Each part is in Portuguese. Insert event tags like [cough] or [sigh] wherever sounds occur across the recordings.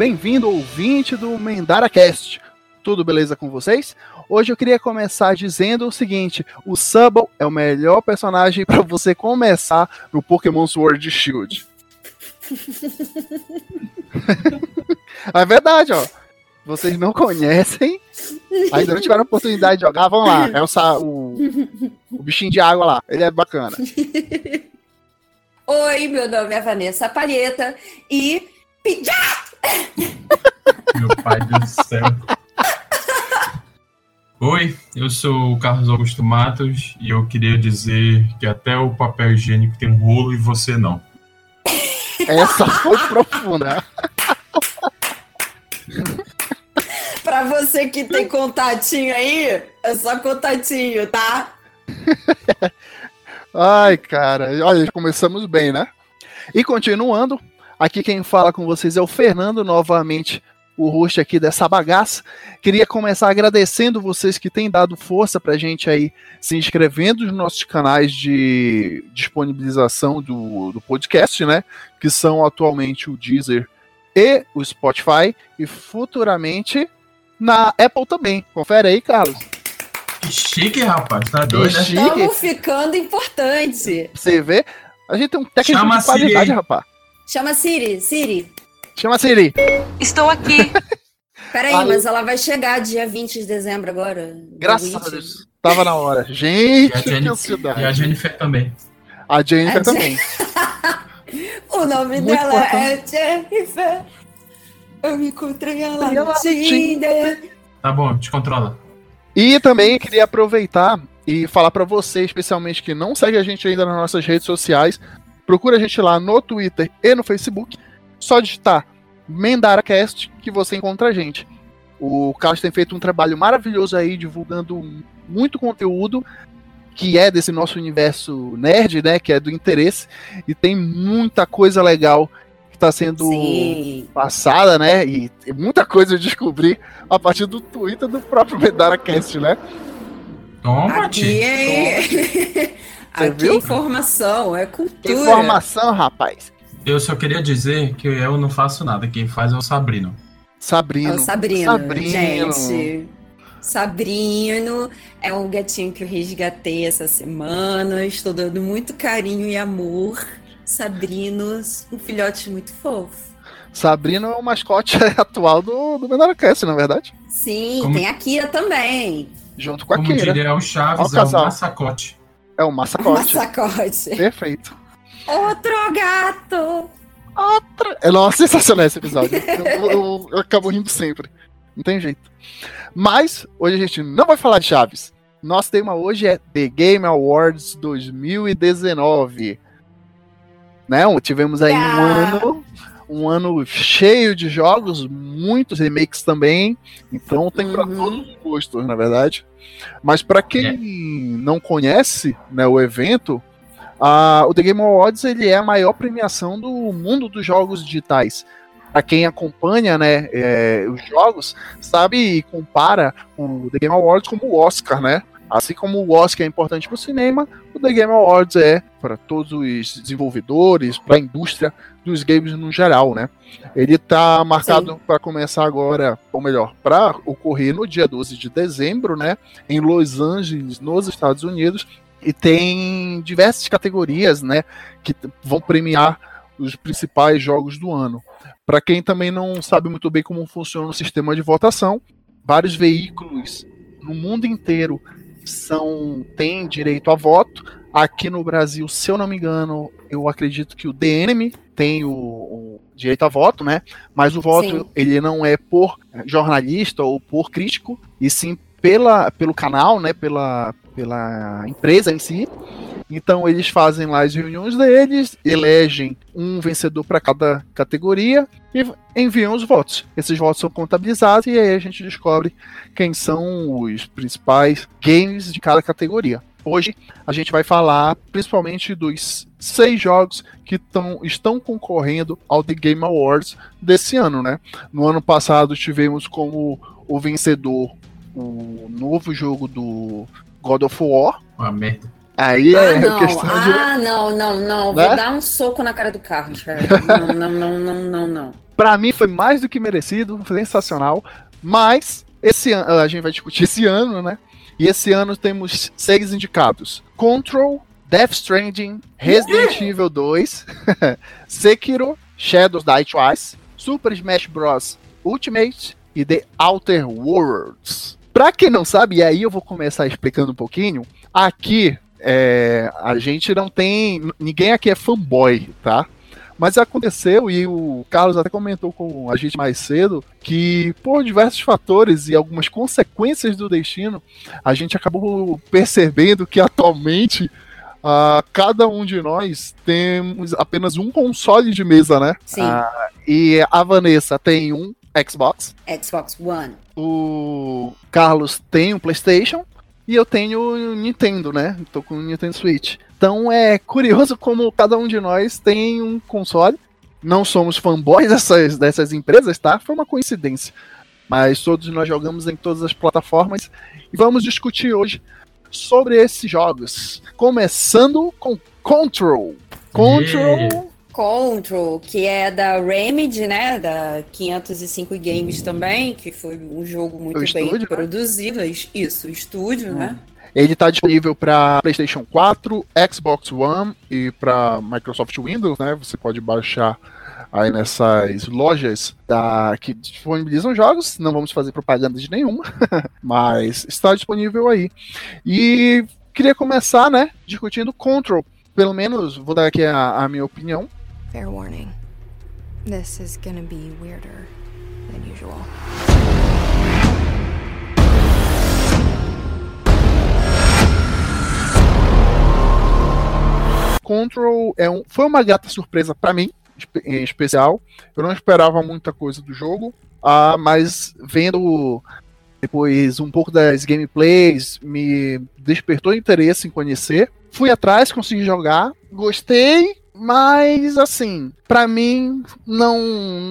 bem-vindo ouvinte do MendaraCast. Tudo beleza com vocês? Hoje eu queria começar dizendo o seguinte: o Subble é o melhor personagem para você começar no Pokémon Sword Shield. [laughs] é verdade, ó. Vocês não conhecem, ainda não tiveram oportunidade de jogar, vão lá. É o, o, o bichinho de água lá, ele é bacana. [laughs] Oi, meu nome é Vanessa Palheta e. Meu pai do céu. Oi, eu sou o Carlos Augusto Matos e eu queria dizer que até o papel higiênico tem um rolo e você não. Essa foi profunda. pra você que tem contatinho aí, é só contatinho, tá? Ai, cara, olha, começamos bem, né? E continuando, aqui quem fala com vocês é o Fernando, novamente o host aqui dessa bagaça. Queria começar agradecendo vocês que têm dado força pra gente aí, se inscrevendo nos nossos canais de disponibilização do, do podcast, né? Que são atualmente o Deezer e o Spotify, e futuramente na Apple também. Confere aí, Carlos. Que chique, rapaz. Tá doido, né? Estamos ficando importante. Você vê? A gente tem um técnico Chama de qualidade, rapaz. Chama Siri, Siri. Chama Siri. Estou aqui. [laughs] Peraí, Aí. mas ela vai chegar dia 20 de dezembro agora. Graças a Deus. Tava na hora. Gente, e a Jennifer, e a Jennifer também. A Jennifer a também. [laughs] o nome Muito dela importante. é Jennifer. Eu me encontrei ela no Tinder. Tá bom, te controla. E também queria aproveitar e falar para você, especialmente que não segue a gente ainda nas nossas redes sociais, procura a gente lá no Twitter e no Facebook. Só digitar MendaraCast que você encontra a gente. O Carlos tem feito um trabalho maravilhoso aí, divulgando muito conteúdo que é desse nosso universo nerd, né? Que é do interesse. E tem muita coisa legal que está sendo Sim. passada, né? E muita coisa eu descobri a partir do Twitter do próprio MendaraCast, né? Toma, Aqui é... [laughs] Aqui é informação, é cultura. Informação, rapaz. Eu só queria dizer que eu não faço nada. Quem faz é o Sabrino. Sabrino. É o Sabrino, Sabrino. gente. Sabrino é um gatinho que eu resgatei essa semana. Estou dando muito carinho e amor. Sabrino, um filhote muito fofo. Sabrino é o mascote [laughs] atual do, do Menarcast, na é verdade? Sim, Como... tem a Kira também. Junto com a Como Kira. Como diria o Chaves, é o massacote. É o massacote. Massacote. Perfeito. Outro gato! Outro. É, nossa, sensacional esse episódio. eu, eu, eu, acabo rindo sempre. Não tem jeito. Mas, hoje a gente não vai falar de Chaves. Nosso tema hoje é The Game Awards 2019. Né? Tivemos aí ah. um ano um ano cheio de jogos, muitos remakes também, então tem para uhum. todos os gostos, na verdade. Mas para quem é. não conhece né, o evento, Uh, o The Game Awards ele é a maior premiação do mundo dos jogos digitais. Para quem acompanha né, é, os jogos, sabe e compara o The Game Awards como o Oscar, né? Assim como o Oscar é importante para o cinema, o The Game Awards é para todos os desenvolvedores, para a indústria dos games no geral, né? Ele está marcado para começar agora, ou melhor, para ocorrer no dia 12 de dezembro, né? Em Los Angeles, nos Estados Unidos, e tem diversas categorias, né, que vão premiar os principais jogos do ano. Para quem também não sabe muito bem como funciona o sistema de votação, vários veículos no mundo inteiro são têm direito a voto. Aqui no Brasil, se eu não me engano, eu acredito que o DNM tem o, o direito a voto, né? Mas o voto sim. ele não é por jornalista ou por crítico, e sim pela, pelo canal, né? Pela, pela empresa em si. Então eles fazem lá as reuniões deles, elegem um vencedor para cada categoria e enviam os votos. Esses votos são contabilizados e aí a gente descobre quem são os principais games de cada categoria. Hoje a gente vai falar principalmente dos seis jogos que tão, estão concorrendo ao The Game Awards desse ano, né? No ano passado tivemos como o vencedor o novo jogo do God of War. Uma merda. Aí é ah, não. questão de. Ah, não, não, não. Né? Vou dar um soco na cara do carro, [laughs] cara. Não, não, não, não, não, não. Para mim foi mais do que merecido, sensacional. Mas esse ano, a gente vai discutir esse ano, né? E esse ano temos seis indicados: Control, Death Stranding, Resident Evil 2, [laughs] Sekiro, Shadows Die Twice, Super Smash Bros. Ultimate e The Outer Worlds. Pra quem não sabe, e aí eu vou começar explicando um pouquinho, aqui é, a gente não tem. Ninguém aqui é fanboy, tá? Mas aconteceu, e o Carlos até comentou com a gente mais cedo, que por diversos fatores e algumas consequências do destino, a gente acabou percebendo que atualmente uh, cada um de nós temos apenas um console de mesa, né? Sim. Uh, e a Vanessa tem um Xbox. Xbox One. O Carlos tem um PlayStation. E eu tenho Nintendo, né? Tô com o Nintendo Switch. Então é curioso como cada um de nós tem um console. Não somos fanboys [laughs] dessas, dessas empresas, tá? Foi uma coincidência. Mas todos nós jogamos em todas as plataformas. E vamos discutir hoje sobre esses jogos. Começando com Control. Control. Yeah. Control, que é da Remedy, né? Da 505 Games também, que foi um jogo muito o bem estúdio, né? produzido. Isso, o estúdio, hum. né? Ele está disponível para PlayStation 4, Xbox One e para Microsoft Windows, né? Você pode baixar aí nessas lojas da, que disponibilizam jogos. Não vamos fazer propaganda de nenhuma, [laughs] mas está disponível aí. E queria começar, né, discutindo Control. Pelo menos, vou dar aqui a, a minha opinião. Fair warning. This is gonna be weirder than usual. Control é um, foi uma grata surpresa para mim, em especial. Eu não esperava muita coisa do jogo, ah, mas vendo depois um pouco das gameplays, me despertou interesse em conhecer. Fui atrás, consegui jogar, gostei, mas, assim, para mim, não,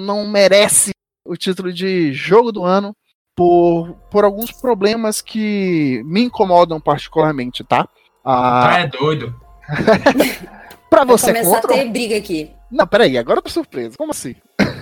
não merece o título de jogo do ano por, por alguns problemas que me incomodam particularmente, tá? Ah, ah é doido. [laughs] pra você, Vai começar contra... a ter briga aqui. Não, peraí, agora eu tô surpreso. Como assim?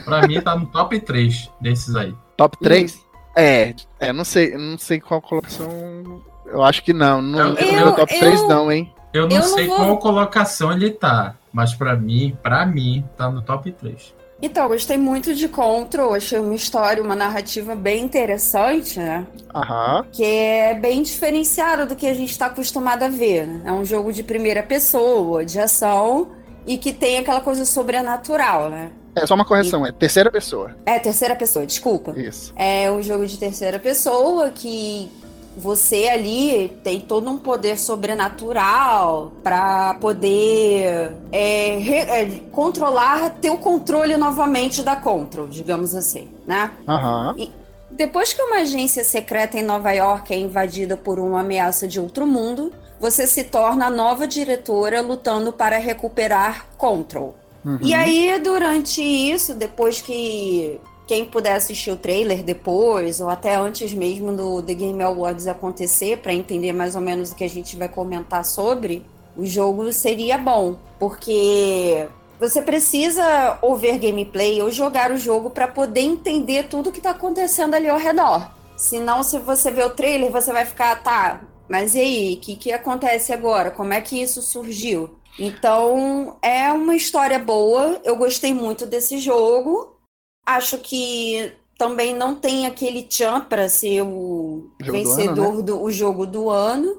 Pra mim tá no top 3 desses aí. Top 3? Hum. É, é, não sei, não sei qual colocação. Eu acho que não. Não eu, no top eu, 3 não, hein? Eu não eu sei não vou... qual colocação ele tá. Mas para mim, para mim, tá no top 3. Então, gostei muito de Control, achei uma história, uma narrativa bem interessante, né? Aham. Que é bem diferenciado do que a gente está acostumado a ver. Né? É um jogo de primeira pessoa, de ação, e que tem aquela coisa sobrenatural, né? É só uma correção, e... é terceira pessoa. É, terceira pessoa, desculpa. Isso. É um jogo de terceira pessoa que você ali tem todo um poder sobrenatural para poder é, re, é, controlar, ter o controle novamente da Control, digamos assim, né? Uhum. E depois que uma agência secreta em Nova York é invadida por uma ameaça de outro mundo, você se torna a nova diretora lutando para recuperar Control. Uhum. E aí, durante isso, depois que quem puder assistir o trailer depois, ou até antes mesmo do The Game Awards acontecer, para entender mais ou menos o que a gente vai comentar sobre, o jogo seria bom. Porque você precisa ouvir gameplay ou jogar o jogo para poder entender tudo que está acontecendo ali ao redor. Senão, se você ver o trailer, você vai ficar, tá, mas e aí? O que, que acontece agora? Como é que isso surgiu? Então, é uma história boa. Eu gostei muito desse jogo. Acho que também não tem aquele tchan para ser o jogo vencedor do, ano, né? do o jogo do ano,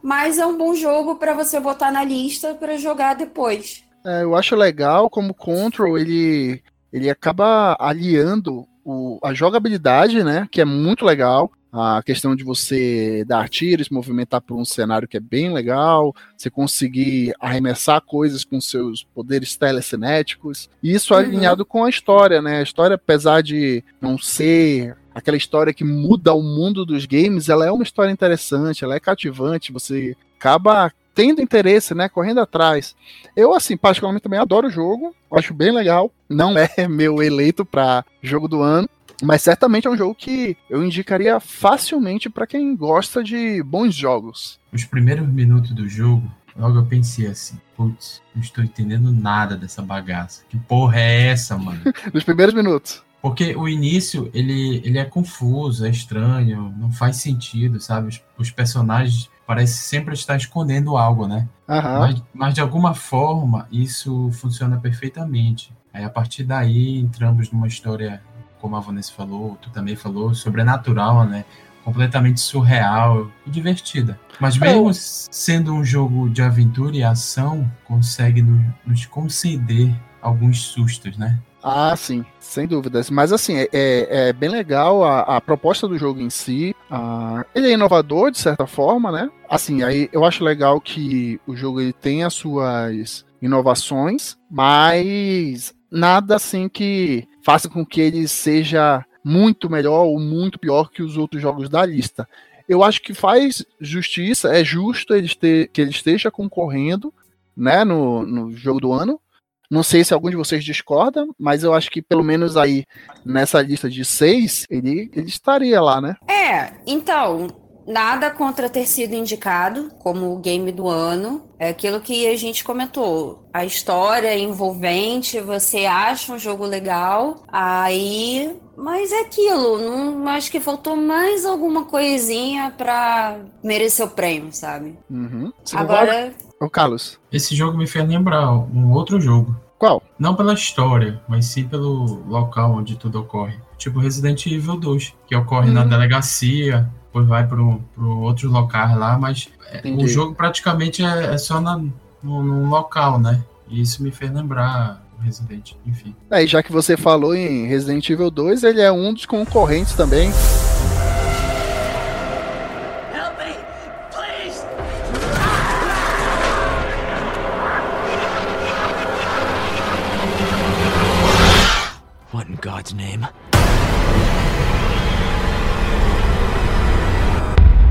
mas é um bom jogo para você botar na lista para jogar depois. É, eu acho legal como Control ele ele acaba aliando o, a jogabilidade, né, que é muito legal, a questão de você dar tiros, movimentar por um cenário que é bem legal, você conseguir arremessar coisas com seus poderes telecinéticos, e isso uhum. alinhado com a história, né? A história, apesar de não ser aquela história que muda o mundo dos games, ela é uma história interessante, ela é cativante, você acaba tendo interesse, né, correndo atrás. Eu, assim, particularmente também adoro o jogo, acho bem legal. Não [laughs] é meu eleito para jogo do ano, mas certamente é um jogo que eu indicaria facilmente para quem gosta de bons jogos. Os primeiros minutos do jogo logo eu pensei assim, putz, não estou entendendo nada dessa bagaça. Que porra é essa, mano? [laughs] Nos primeiros minutos. Porque o início, ele, ele é confuso, é estranho, não faz sentido, sabe? Os, os personagens parecem sempre estar escondendo algo, né? Aham. Mas, mas de alguma forma, isso funciona perfeitamente. Aí a partir daí entramos numa história, como a Vanessa falou, tu também falou, sobrenatural, né? Completamente surreal e divertida. Mas mesmo sendo um jogo de aventura e ação, consegue no- nos conceder alguns sustos, né? Ah, sim, sem dúvidas. Mas assim, é, é- é bem legal a, a proposta do jogo em si. Ah, ele é inovador, de certa forma, né? Assim, aí eu acho legal que o jogo ele tem as suas inovações, mas nada assim que faça com que ele seja muito melhor ou muito pior que os outros jogos da lista. Eu acho que faz justiça, é justo ele ter, que ele esteja concorrendo né, no, no jogo do ano. Não sei se algum de vocês discorda, mas eu acho que pelo menos aí nessa lista de seis, ele, ele estaria lá, né? É, então, nada contra ter sido indicado como o game do ano. É aquilo que a gente comentou. A história é envolvente, você acha um jogo legal, aí. Mas é aquilo, não acho que faltou mais alguma coisinha pra merecer o prêmio, sabe? Uhum. Agora, Ô, Carlos, Esse jogo me fez lembrar um outro jogo. qual? Não pela história, mas sim pelo local onde tudo ocorre. Tipo Resident Evil 2, que ocorre na Hum. delegacia, depois vai pro, pro outro local lá, mas é, Entendi. o jogo praticamente é, é só na, no, num local, né? E isso me fez lembrar o Resident, enfim. É, e já que você falou em Resident Evil 2, ele é um dos concorrentes também. God's name?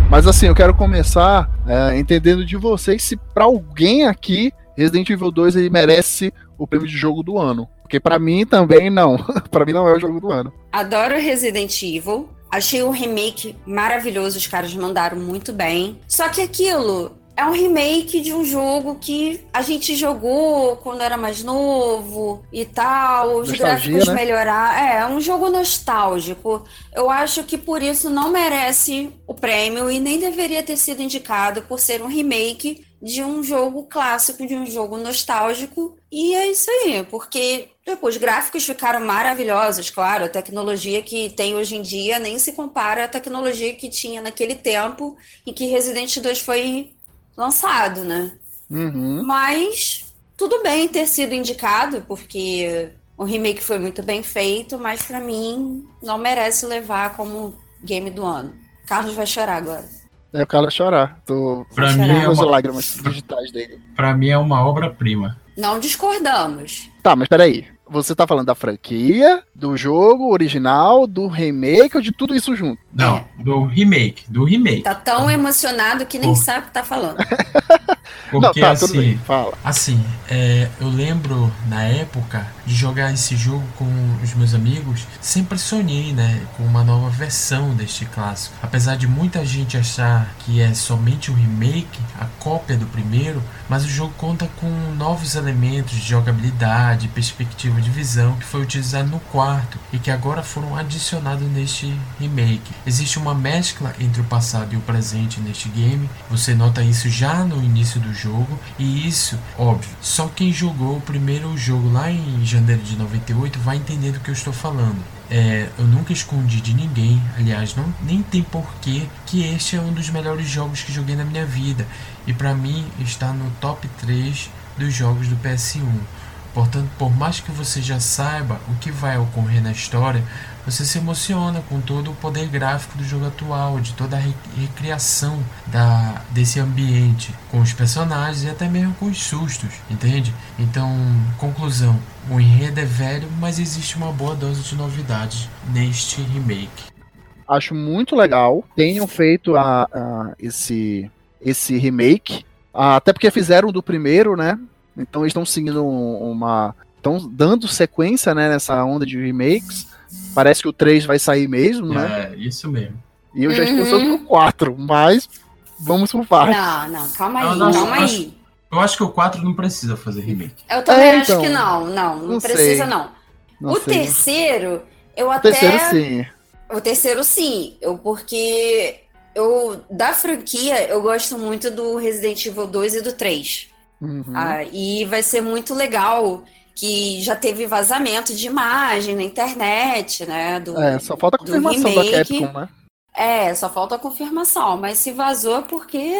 Mas assim, eu quero começar é, entendendo de vocês se pra alguém aqui Resident Evil 2 ele merece o prêmio de jogo do ano. Porque pra mim também não. [laughs] Pra mim não é o jogo do ano. adoro Resident Evil. Achei o remake maravilhoso, os caras mandaram muito bem. Só que aquilo é um remake de um jogo que a gente jogou quando era mais novo e tal. Os Nostalgia, gráficos né? melhorar. É, é um jogo nostálgico. Eu acho que por isso não merece o prêmio e nem deveria ter sido indicado por ser um remake de um jogo clássico, de um jogo nostálgico. E é isso aí, porque depois os gráficos ficaram maravilhosos, claro, a tecnologia que tem hoje em dia nem se compara à tecnologia que tinha naquele tempo em que Resident 2 foi lançado, né? Uhum. Mas tudo bem ter sido indicado, porque o remake foi muito bem feito, mas pra mim não merece levar como game do ano. Carlos vai chorar agora. É o Carlos chorar. Tô Pra mim, é uma, lágrimas digitais dele. pra mim é uma obra-prima. Não discordamos. Tá, mas peraí. Você tá falando da franquia, do jogo original, do remake ou de tudo isso junto? Não, do remake, do remake. Tá tão emocionado que nem Oh. sabe o que tá falando. [laughs] Porque não, tá, tudo bem. assim, Fala. Assim, é, eu lembro na época de jogar esse jogo com os meus amigos, sempre sonhei, né, com uma nova versão deste clássico. Apesar de muita gente achar que é somente um remake, a cópia do primeiro, mas o jogo conta com novos elementos de jogabilidade, perspectiva de visão que foi utilizado no quarto e que agora foram adicionados neste remake. Existe uma mescla entre o passado e o presente neste game. Você nota isso já no início do jogo e isso, óbvio, só quem jogou o primeiro jogo lá em janeiro de 98 vai entender do que eu estou falando. É, eu nunca escondi de ninguém, aliás, não, nem tem porquê que este é um dos melhores jogos que joguei na minha vida e para mim está no top 3 dos jogos do PS1. Portanto, por mais que você já saiba o que vai ocorrer na história, você se emociona com todo o poder gráfico do jogo atual, de toda a re- recriação da, desse ambiente, com os personagens e até mesmo com os sustos, entende? Então, conclusão: o enredo é velho, mas existe uma boa dose de novidades neste remake. Acho muito legal tenham feito a, a- esse, esse remake. Ah, até porque fizeram do primeiro, né? Então eles estão seguindo um- uma. Estão dando sequência né, nessa onda de remakes. Parece que o 3 vai sair mesmo, né? É, isso mesmo. E eu já estou Uhum. pensando no 4, mas vamos por parte. Não, não, calma aí, Não, não, calma não. aí. Eu acho que o 4 não precisa fazer remake. Eu também É, acho então. que não, não, não, Não precisa sei. não. Não o sei. terceiro, eu O até. terceiro, sim. O terceiro, sim. Eu, porque eu, da franquia, eu gosto muito do Resident Evil 2 e do 3. Uhum. Ah, e vai ser muito legal que já teve vazamento de imagem na internet, né? Do, É, só falta a do confirmação da remake. Capcom, né? É, só falta a confirmação. Mas se vazou é porque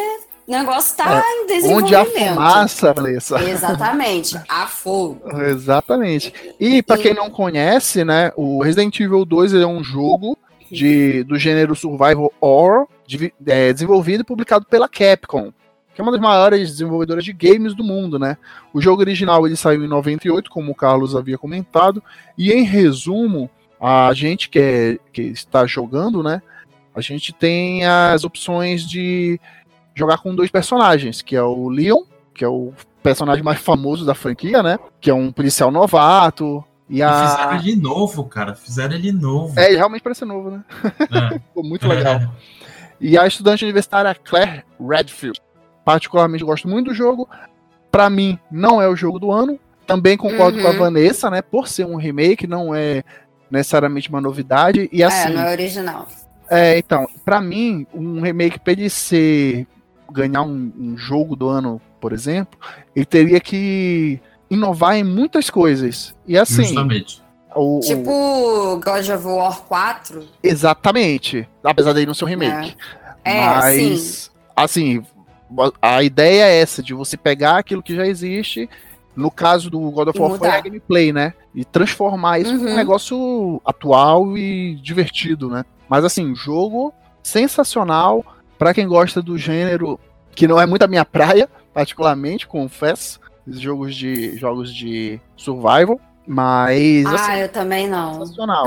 o negócio tá em desenvolvimento. Onde há fumaça, Vanessa. Exatamente, a fogo. Exatamente. E pra quem não conhece, né, o Resident Evil 2 ele é um jogo de, do gênero Survival Horror, de- é, desenvolvido e publicado pela Capcom, que é uma das maiores desenvolvedoras de games do mundo, né? O jogo original ele saiu em 98, como o Carlos havia comentado, e em resumo, a gente que, é, que está jogando, né, a gente tem as opções de jogar com dois personagens, que é o Leon, que é o personagem mais famoso da franquia, né? Que é um policial novato. E E fizeram a. ele novo, cara. Fizeram ele novo. É, ele realmente parece novo, né? É. [laughs] Ficou muito legal. E a estudante universitária Claire Redfield. Particularmente gosto muito do jogo. Pra mim, não é o jogo do ano. Também concordo Uhum. com a Vanessa, né? Por ser um remake, não é necessariamente uma novidade. E É, assim, não é original. é, então, pra mim, um remake pra ele ser ganhar um, um jogo do ano, por exemplo, ele teria que inovar em muitas coisas. E assim, Justamente. o, o- Tipo God of War 4. exatamente, apesar dele não ser um remake. É, Mas sim. assim, a ideia é essa de você pegar aquilo que já existe, no caso do God of War foi a gameplay, né? E transformar isso num Uhum. negócio atual e divertido, né? Mas assim, jogo sensacional pra quem gosta do gênero que não é muito a minha praia, particularmente, confesso, os jogos de jogos de survival, mas assim, Ah, eu também não. sensacional.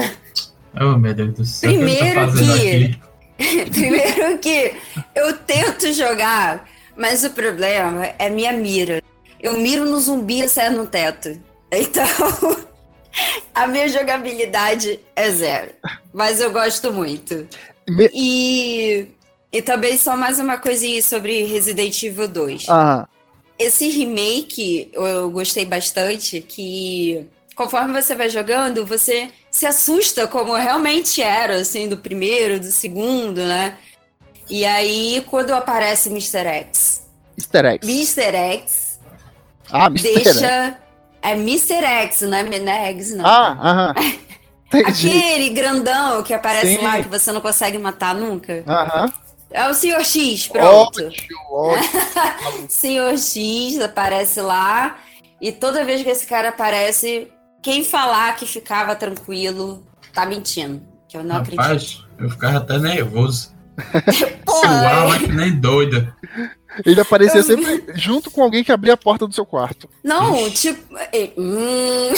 Oh, meu Deus do céu. tá Primeiro que-? [laughs] Primeiro que eu tento jogar, mas o problema é minha mira. Eu miro no zumbi e saio no teto. Então, [laughs] a minha jogabilidade é zero. Mas eu gosto muito. Me- E, e também só mais uma coisinha sobre Resident Evil 2. Ah, Esse remake eu, gostei bastante, que conforme você vai jogando, você se assusta como realmente era, assim, do primeiro, do segundo, né? E aí, quando aparece Mr. X, Easter eggs. Mr. X Ah, Mr. Deixa. É Mr. X, não é Menegs, não. Ah, aham. [laughs] Aquele grandão que aparece Sim. lá que você não consegue matar nunca. Aham. É o Sr. X, pronto. Ótimo, ótimo. [laughs] Senhor X aparece lá e toda vez que esse cara aparece, quem falar que ficava tranquilo tá mentindo. Que eu não acredito. Rapaz, eu ficava até nervoso. [laughs] Suava que nem doida. Ele aparecia Eu sempre junto com alguém que abria a porta do seu quarto. não, tipo. é, hum.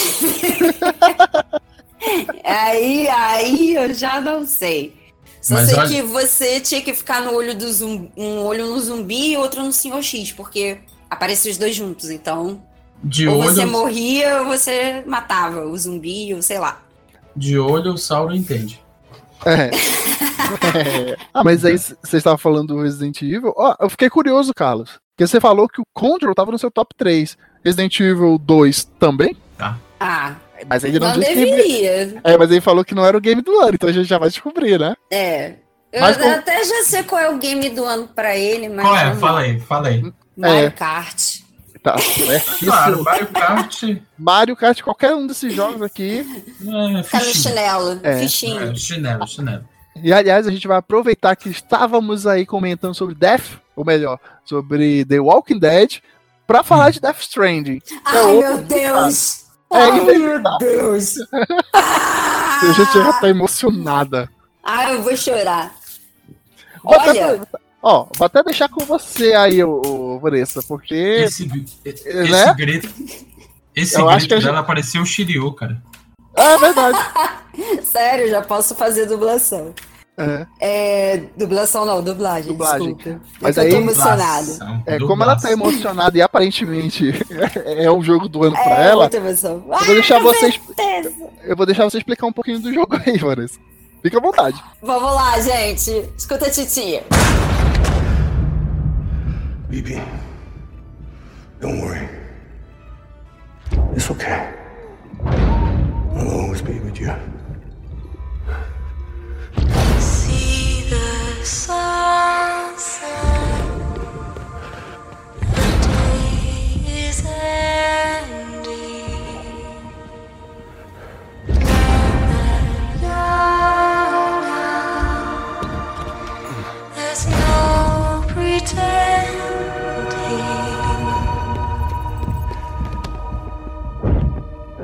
[laughs] aí, aí eu já não sei. Só Mas sei olha- que você tinha que ficar no olho do zumbi, um olho no zumbi e outro no Senhor X, porque apareciam os dois juntos, então. De ou você olho, morria ou você matava o zumbi, ou sei lá. de olho o Sauron entende. É. É. [laughs] Ah, mas aí você estava falando do Resident Evil. Ó, eu fiquei curioso, Carlos. Porque você falou que o Control tava no seu top 3. Resident Evil 2 também? Ah, Mas ele não, não disse que. deveria. É, mas ele falou que não era o game do ano, então a gente já vai descobrir, né? É. Eu Mas até já sei qual é o game do ano pra ele, mas. Qual é? vamos Fala aí, fala aí. Mario É. Kart. Tá [laughs] certíssimo. Claro, Mario Kart Mario Kart, qualquer um desses jogos aqui. é Tá no chinelo. É. Fichinho. É, chinelo, chinelo. E aliás, a gente vai aproveitar que estávamos aí comentando sobre Death, ou melhor, sobre The Walking Dead, pra falar de Death Stranding. Ai, outro meu Deus! É Ai, meu. Deus! [laughs] A gente já tá emocionada. Ai, eu vou chorar. Vou até- Olha, Ó, vou até deixar com você aí, ô, ô, Vanessa, porque. Esse, esse né? grito. Esse Eu acho grito que dela parecia o Shiryu, cara. Ah, é verdade. [laughs] sério, já posso fazer dublação. É, É, dublação não, dublagem, Dublagem. desculpa. Mas é que eu tô aí- emocionada. Dublação, é, como ela tá emocionada e aparentemente [laughs] é um jogo do ano pra É, ela, muita emoção. eu vou deixar você. certeza. Eu vou deixar você explicar um pouquinho do jogo aí, Vanessa. Fica à vontade. Vamos lá, gente. Escuta a titia. Bibi. Don't worry. It's okay. I'll always be with you. Sunset. The day is ending.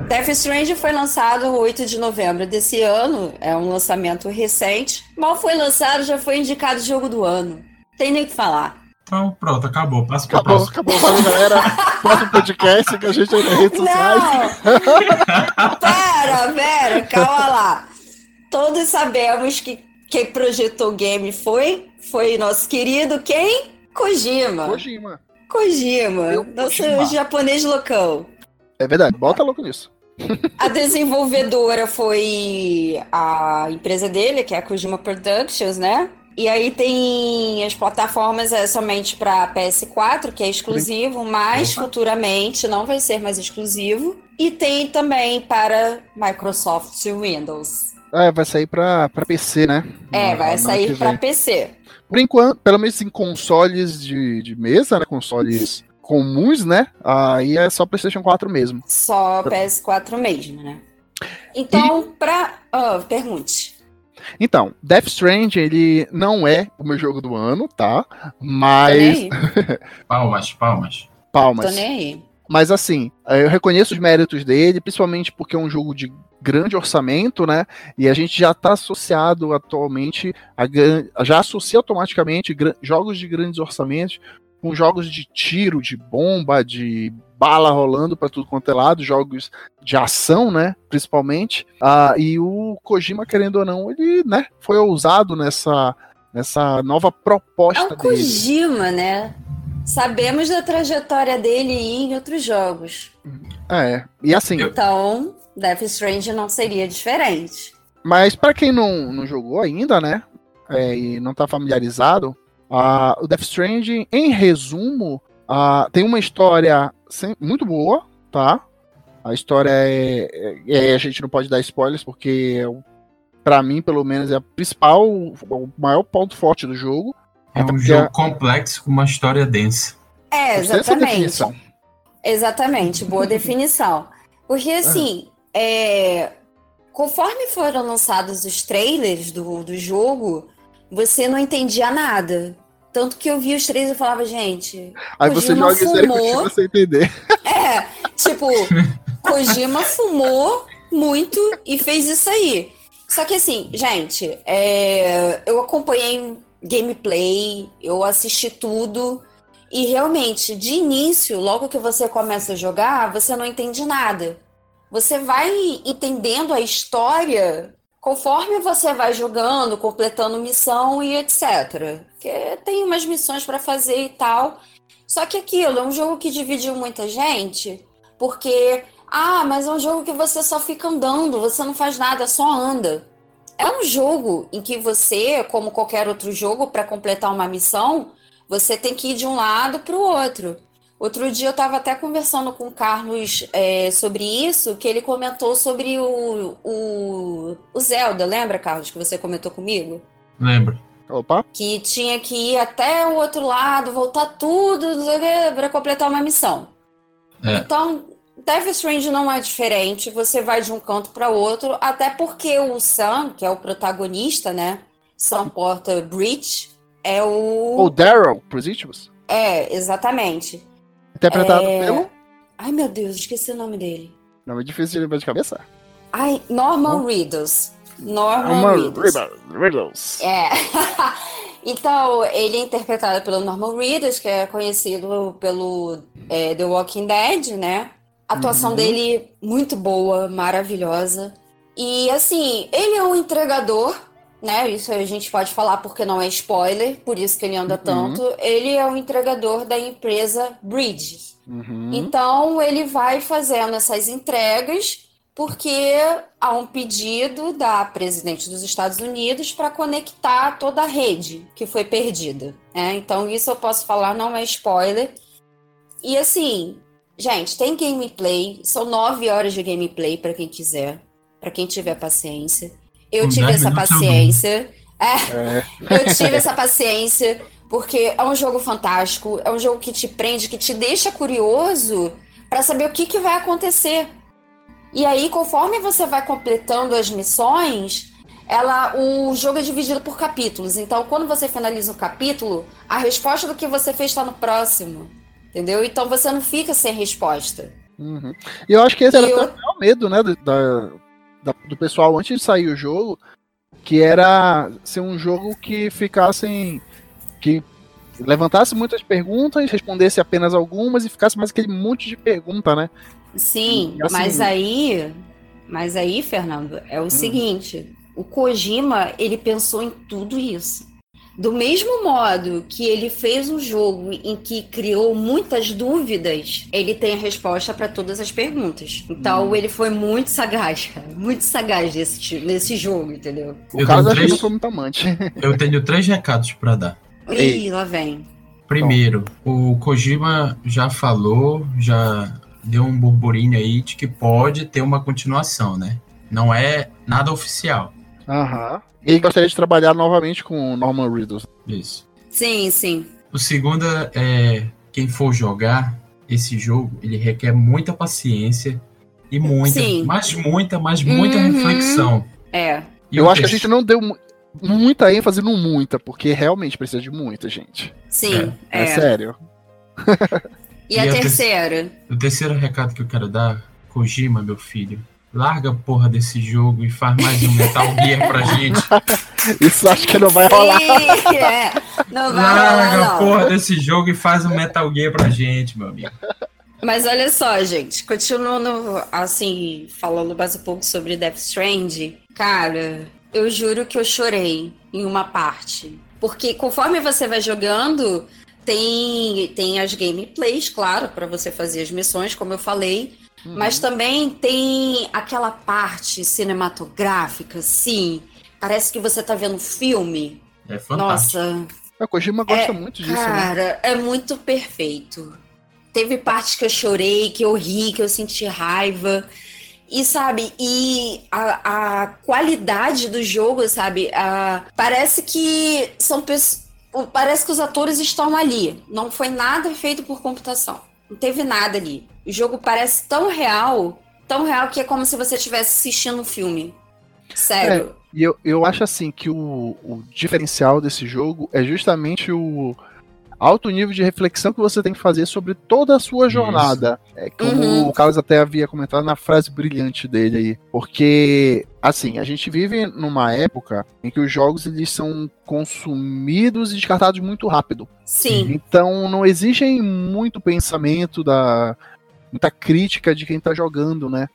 Death Strange foi lançado 8 de novembro desse ano, é um lançamento recente. Mal foi lançado, já foi indicado jogo do ano. Tem nem o que falar. Então, pronto, acabou. Passa para Acabou, próximo. acabou. Valeu, galera. Próximo podcast que a gente aí nas redes sociais. Não! pera, pera, calma lá. Todos sabemos que quem projetou o game foi, foi nosso querido quem? Kojima. Kojima. Kojima, Eu, nosso Kojima. japonês loucão. É verdade, bota louco nisso. A desenvolvedora foi a empresa dele, que é a Kojima Productions, né? E aí tem as plataformas é somente para PS4, que é exclusivo, mas futuramente não vai ser mais exclusivo. E tem também para Microsoft Windows. É, vai sair pra PC, né? É, No- vai sair para. PC. Por enquanto, pelo menos em consoles de, de mesa, né? Consoles comuns, né? Aí é só PlayStation 4 mesmo. Só PS4 mesmo, né? Então, pra. Ah, pergunte. Então, Death Strange, ele não é o meu jogo do ano, tá? Tô Mas. nem aí. [laughs] Palmas, palmas. Palmas. Tô nem aí. Mas assim, eu reconheço os méritos dele, principalmente porque é um jogo de grande orçamento, né? E a gente já está associado atualmente, a, já associa automaticamente jogos de grandes orçamentos com jogos de tiro, de bomba, de bala rolando para tudo quanto é lado, jogos de ação, né? Principalmente. Ah, e o Kojima, querendo ou não, ele, né? Foi ousado nessa, nessa nova É proposta o dele. Kojima, né? Sabemos da trajetória dele em outros jogos. É, e assim, Então, Death Strange não seria diferente. Mas pra quem não, não jogou ainda, né? é, e não tá familiarizado, ah, o Death Stranding, em resumo, ah, tem uma história sem- muito boa, tá? A história é, é- é- A gente não pode dar spoilers, porque é pra mim, pelo menos, é a principal, o maior ponto forte do jogo. É um porque jogo a- complexo com uma história densa. É, exatamente. Exatamente, boa [laughs] definição. Porque assim, é, conforme foram lançados os trailers do, do jogo, você não entendia nada. Tanto que eu vi os trailers e falava, gente, Aí você Kojima joga isso aí fumou. continua sem entender. [laughs] É, tipo, Kojima fumou muito e fez isso aí. Só que assim, gente, é, eu acompanhei gameplay, eu assisti tudo. E realmente, de início, logo que você começa a jogar, você não entende nada. Você vai entendendo a história conforme você vai jogando, completando missão e etc. Porque tem umas missões para fazer e tal. Só que aquilo é um jogo que dividiu muita gente, porque, ah, mas é um jogo que você só fica andando, você não faz nada, só anda. É um jogo em que você, como qualquer outro jogo, para completar uma missão, você tem que ir de um lado para o outro. Outro dia eu estava até conversando com o Carlos é, sobre isso, que ele comentou sobre o, o, o Zelda, lembra, Carlos, que você comentou comigo? Lembro. Opa, que tinha que ir até o outro lado, voltar tudo para completar uma missão. É. Então, Death Strange não é diferente, você vai de um canto para outro, até porque o Sam, que é o protagonista, né? Sam Porter Bridge, é o. o Daryl Positivos, É, exatamente. Interpretado É. pelo. Ai, meu Deus, esqueci o nome dele. Não é difícil de lembrar de cabeça. Ai, Norman Reedus. Norman Uma Reedus. Riddles. É. [laughs] então, ele é interpretado pelo Norman Reedus, que é conhecido pelo é, The Walking Dead, né? A atuação Uhum. dele muito boa, maravilhosa. E assim, ele é um entregador, né? Isso a gente pode falar porque não é spoiler, por isso que ele anda Uhum. tanto. Ele é um entregador da empresa Bridge. Uhum. Então ele vai fazendo essas entregas porque há um pedido da presidente dos Estados Unidos para conectar toda a rede que foi perdida. né? Então isso eu posso falar, não é spoiler. E assim, gente, tem gameplay, são nove horas de gameplay pra quem quiser, pra quem tiver paciência. Eu tive 10 essa paciência. É, É, eu tive essa paciência, porque é um jogo fantástico, é um jogo que te prende, que te deixa curioso pra saber o que, que vai acontecer. E aí, conforme você vai completando as missões, ela, o jogo é dividido por capítulos. Então, quando você finaliza um capítulo, a resposta do que você fez está no próximo. Entendeu? Então você não fica sem resposta. uhum. E eu acho que esse era E eu- até o medo, né, da, da- do pessoal antes de sair o jogo, que era ser um jogo que ficasse que levantasse muitas perguntas, respondesse apenas algumas e ficasse mais aquele monte de pergunta, né? Sim, assim- mas aí, mas aí, Fernando, é o seguinte, o Kojima, ele pensou em tudo isso. Do mesmo modo que ele fez um jogo em que criou muitas dúvidas, ele tem a resposta para todas as perguntas. Então ele foi muito sagaz, cara, muito sagaz nesse, nesse jogo, entendeu? O Eu acho que três- foi muito amante. [laughs] Eu tenho três recados pra dar. Ih, lá vem. Primeiro, o Kojima já falou, já deu um burburinho aí de que pode ter uma continuação, né? Não é nada oficial. Aham. E ele gostaria de trabalhar novamente com o Norman Reedus. Isso. Sim, sim. O segundo é quem for jogar esse jogo, ele requer muita paciência e muita, Sim. mas muita, mas muita Uhum. reflexão. É. E eu acho que a gente não deu mu- muita ênfase no muita, porque realmente precisa de muita, gente. Sim, É, é. sério. E a E a ter- terceira? O terceiro recado que eu quero dar, Kojima, meu filho, larga a porra desse jogo e faz mais um Metal Gear pra gente. [laughs] Isso acho que não vai rolar. Sim, é. Não vai Larga a rolar, porra desse jogo e faz um Metal Gear pra gente, meu amigo. Mas olha só, gente, continuando assim, falando mais um pouco sobre Death Strand, cara, eu juro que eu chorei em uma parte. Porque conforme você vai jogando, tem, tem as gameplays, claro, pra você fazer as missões, como eu falei. Mas também tem aquela parte cinematográfica, sim. Parece que você tá vendo um filme. É fantástico. Nossa, A Kojima gosta É, muito disso, né? Cara, é muito perfeito. Teve partes que eu chorei, que eu ri, que eu senti raiva. E sabe, e a, a qualidade do jogo, sabe? a- parece que são pessoas. Parece que os atores estão ali. Não foi nada feito por computação. Não teve nada ali. O jogo parece tão real, tão real que é como se você estivesse assistindo um filme. Sério. E eu, eu acho assim que o, o diferencial desse jogo é justamente o alto nível de reflexão que você tem que fazer sobre toda a sua Isso. jornada. É como Uhum. o Carlos até havia comentado na frase brilhante dele aí. Porque, assim, a gente vive numa época em que os jogos eles são consumidos e descartados muito rápido. Sim. Então não exigem muito pensamento da muita crítica de quem tá jogando, né?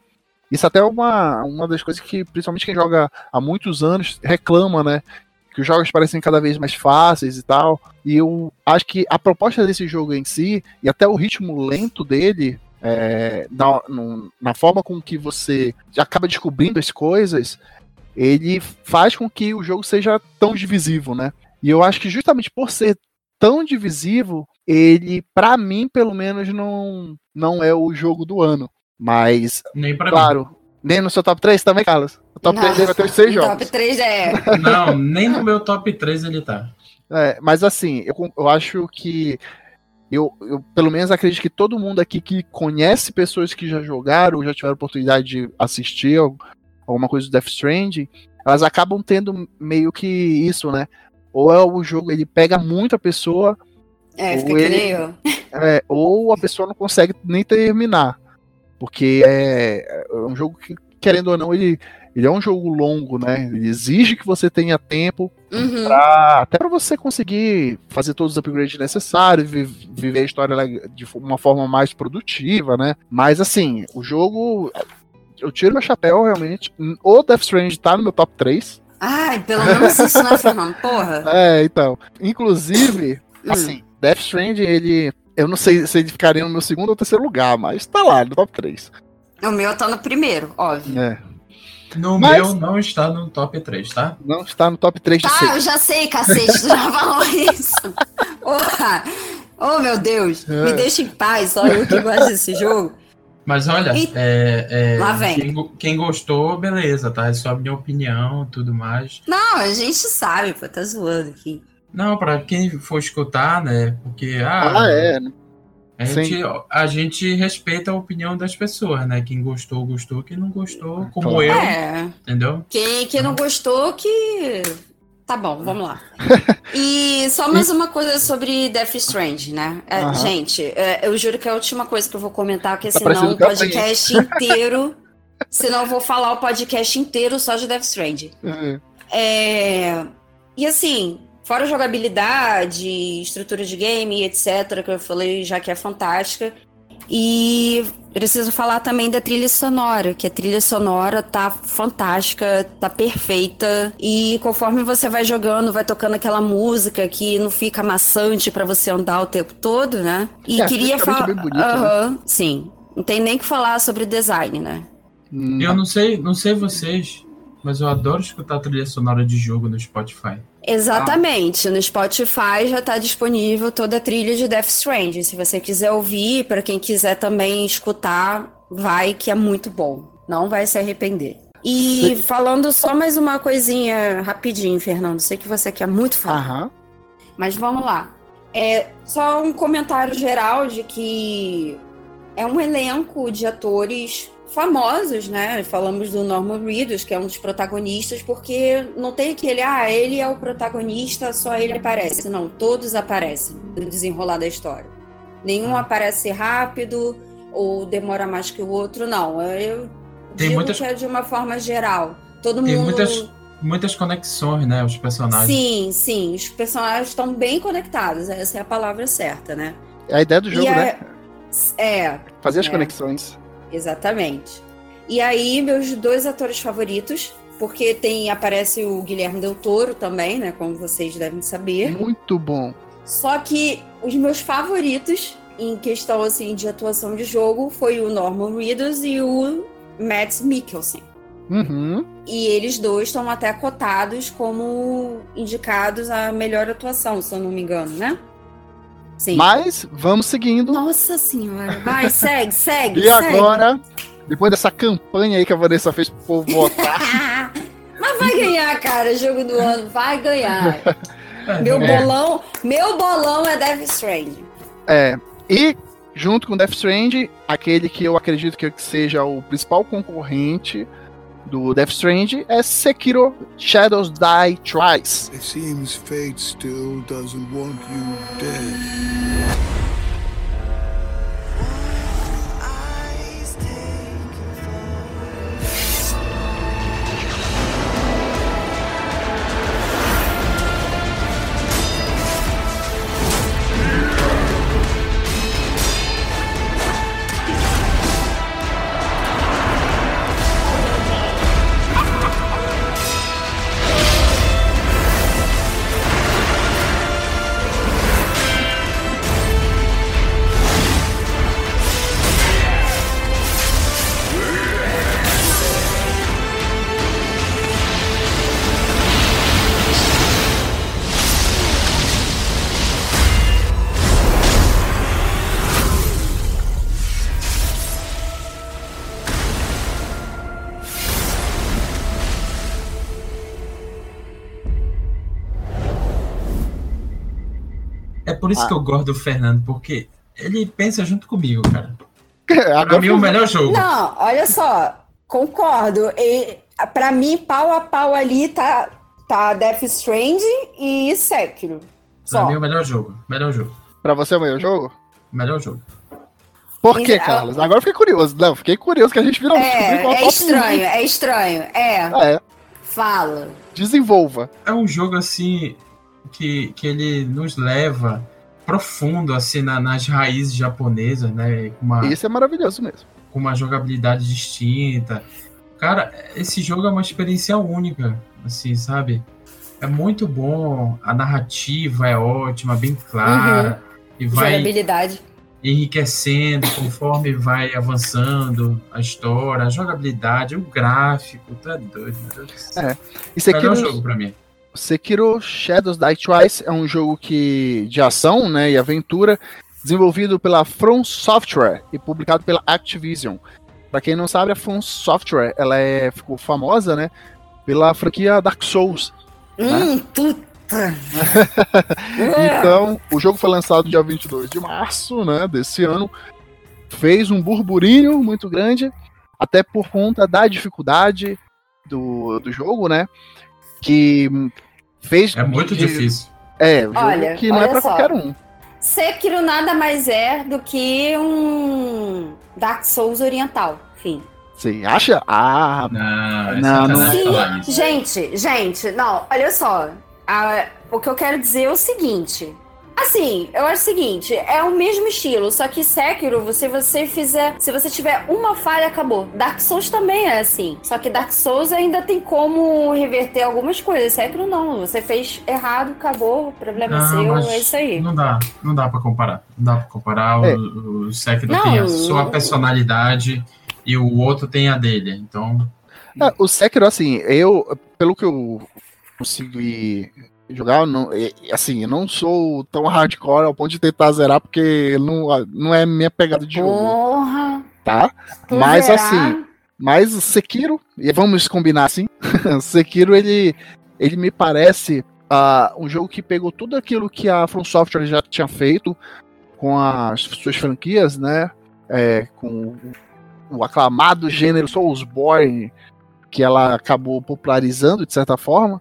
Isso até é uma, uma das coisas que principalmente quem joga há muitos anos reclama, né? Que os jogos parecem cada vez mais fáceis e tal. E eu acho que a proposta desse jogo em si, e até o ritmo lento dele, é, na, na forma com que você acaba descobrindo as coisas, ele faz com que o jogo seja tão divisivo, né? E eu acho que justamente por ser tão divisivo, ele, pra mim, pelo menos, não, não é o jogo do ano. Mas, claro, nem no seu top 3 também, Carlos? O top Não. 3 dele vai ter os seis No jogos. Top 3 é. [laughs] Não, nem no meu top 3 ele tá. É, mas assim, eu, eu acho que. Eu, eu, pelo menos, acredito que todo mundo aqui que conhece pessoas que já jogaram ou já tiveram oportunidade de assistir al- alguma coisa do Death Stranding, elas acabam tendo meio que isso, né? Ou é o jogo, ele pega muito a pessoa, É, Ou fica que ele- nem eu. é, ou a pessoa não consegue nem terminar. Porque é, é um jogo que, querendo ou não, ele, ele é um jogo longo, né? Ele exige que você tenha tempo Uhum. pra- até para você conseguir fazer todos os upgrades necessários, vi- viver a história de uma forma mais produtiva, né? Mas assim, o jogo. Eu tiro meu chapéu, realmente. O Death Stranding tá no meu top 3. Ai, pelo menos isso, né, Fernando? Porra. [laughs] É, então. Inclusive, Hum. assim, Death Stranding, ele. Eu não sei se ele ficaria no meu segundo ou terceiro lugar, mas tá lá, no top 3. O meu tá no primeiro, óbvio. É. No Mas- meu não está no top 3, tá? Não está no top 3 de Tá, 6. eu já sei, cacete, tu já [laughs] falou isso. Porra. Oh, meu Deus, É. me deixa em paz, só eu que gosto desse jogo. Mas olha, E- é, é, Lá vem. Quem, quem gostou, beleza, tá? É só a minha opinião tudo mais. Não, a gente sabe, pô, tá zoando aqui. Não, pra quem for escutar, né? Porque ah, Ah, é. a, gente, a gente respeita a opinião das pessoas, né? Quem gostou, gostou. Quem não gostou, como Claro. eu, É, entendeu? quem, quem não gostou, que. Tá bom, vamos lá. [laughs] E só mais uma coisa sobre Death Strange, né? É, gente, é, eu juro que é a última coisa que eu vou comentar, porque Tá senão o eu podcast inteiro. [laughs] senão eu vou falar o podcast inteiro só de Death Strange. É. É, E assim, fora jogabilidade, estrutura de game, etc., que eu falei já que é fantástica. E preciso falar também da trilha sonora, que a trilha sonora tá fantástica, tá perfeita. E conforme você vai jogando, vai tocando aquela música que não fica maçante pra você andar o tempo todo, né? E É, queria falar. é bem bonito, né? Aham, sim. Não tem nem que falar sobre design, né? Eu não sei, não sei vocês, mas eu adoro escutar trilha sonora de jogo no Spotify. Exatamente. No Spotify já está disponível toda a trilha de Death Stranding. Se você quiser ouvir, para quem quiser também escutar, vai que é muito bom. Não vai se arrepender. E falando só mais uma coisinha rapidinho, Fernando. Sei que você quer muito falar. Aham. Mas vamos lá. É só um comentário geral de que é um elenco de atores famosos, né? Falamos do Norman Reedus, que é um dos protagonistas, porque não tem aquele, ah, ele é o protagonista, só ele aparece. Não, todos aparecem no desenrolar da história. Nenhum aparece rápido ou demora mais que o outro, não. Eu Tem digo muitas- que é de uma forma geral. Todo Tem mundo. muitas, muitas conexões, né? Os personagens. Sim, sim. Os personagens estão bem conectados. Essa é a palavra certa, né? É a ideia do jogo, E a- né? É, Fazer as é. conexões. Exatamente. E aí, meus dois atores favoritos, porque tem aparece o Guilherme Del Toro também, né? Como vocês devem saber. Muito bom. Só que os meus favoritos, em questão assim de atuação de jogo, foi o Norman Reedus e o Matt Mikkelsen. Uhum. E eles dois estão até cotados como indicados a melhor atuação, se eu não me engano, né? Sim. Mas vamos seguindo. Nossa senhora. Vai, segue, segue. E segue. agora, depois dessa campanha aí que a Vanessa fez pro povo votar, [laughs] Mas vai ganhar, cara, jogo do ano, vai ganhar. Meu é. bolão, meu bolão é Death Stranding. é. E junto com Death Stranding, aquele que eu acredito que seja o principal concorrente do Death Stranding é Sekiro Shadows Die Twice. It seems fate still doesn't want you dead. Por isso Ah. que eu gosto do Fernando, porque ele pensa junto comigo, cara. [laughs] Pra Agora mim é o melhor jogo. Não, olha só, concordo. E, pra mim, pau a pau ali tá, tá Death Stranding e Sekiro. Pra Só. mim é o melhor jogo. Melhor jogo. pra você é o melhor jogo? Melhor jogo. Por quê, Então- Carlos? Agora eu fiquei curioso. Não, fiquei curioso que a gente qual É, é um. estranho, é estranho. É, É, fala. desenvolva. É um jogo assim que, que ele nos leva profundo assim na- nas raízes japonesas, né? Uma, Isso é maravilhoso mesmo. com uma jogabilidade distinta. Cara, esse jogo é uma experiência única, assim, sabe? É muito bom, a narrativa é ótima, bem clara, e vai Jogabilidade. enriquecendo conforme vai avançando a história, a jogabilidade, o gráfico, tá doido, meu Deus. É. E Sekiro, Melhor jogo pra mim. Sekiro Shadows Die Twice é um jogo que de ação, né, e aventura, desenvolvido pela From Software e publicado pela Activision. Pra quem não sabe, a From Software, ela é, ficou famosa, né, pela franquia Dark Souls. Hum, puta. [laughs] Então, o jogo foi lançado dia 22 de março, né, desse ano. Fez um burburinho muito grande, até por conta da dificuldade do, do jogo, né? Que fez. É muito de- difícil. É, um jogo Olha, que não é olha pra só. qualquer um. Sekiro nada mais é do que um Dark Souls oriental. Enfim. Você acha? Ah, Não, é Não, não é. isso. Gente, gente, não, olha só. A- o que eu quero dizer é o seguinte. Assim, eu acho o seguinte, é o mesmo estilo, só que Sekiro, você você fizer, se você tiver uma falha, acabou. Dark Souls também é assim. Só que Dark Souls ainda tem como reverter algumas coisas. Sekiro não, você fez errado, acabou, o problema é Não, seu, é isso aí. Não dá, não dá pra comparar. Não dá pra comparar. É. O, o Sekiro Não, tem a sua personalidade e o outro tem a dele. Então, É, o Sekiro, assim, eu, pelo que eu consegui jogar, não, assim, eu não sou tão hardcore ao ponto de tentar zerar, porque não, não é minha pegada de jogo, Porra! tá? tu Mas zerar- assim, mas o Sekiro, e vamos combinar assim, [laughs] Sekiro, ele, ele me parece ah, um jogo que pegou tudo aquilo que a From Software já tinha feito com as suas franquias, né? É, com o, o aclamado gênero Soulsborne, que ela acabou popularizando de certa forma.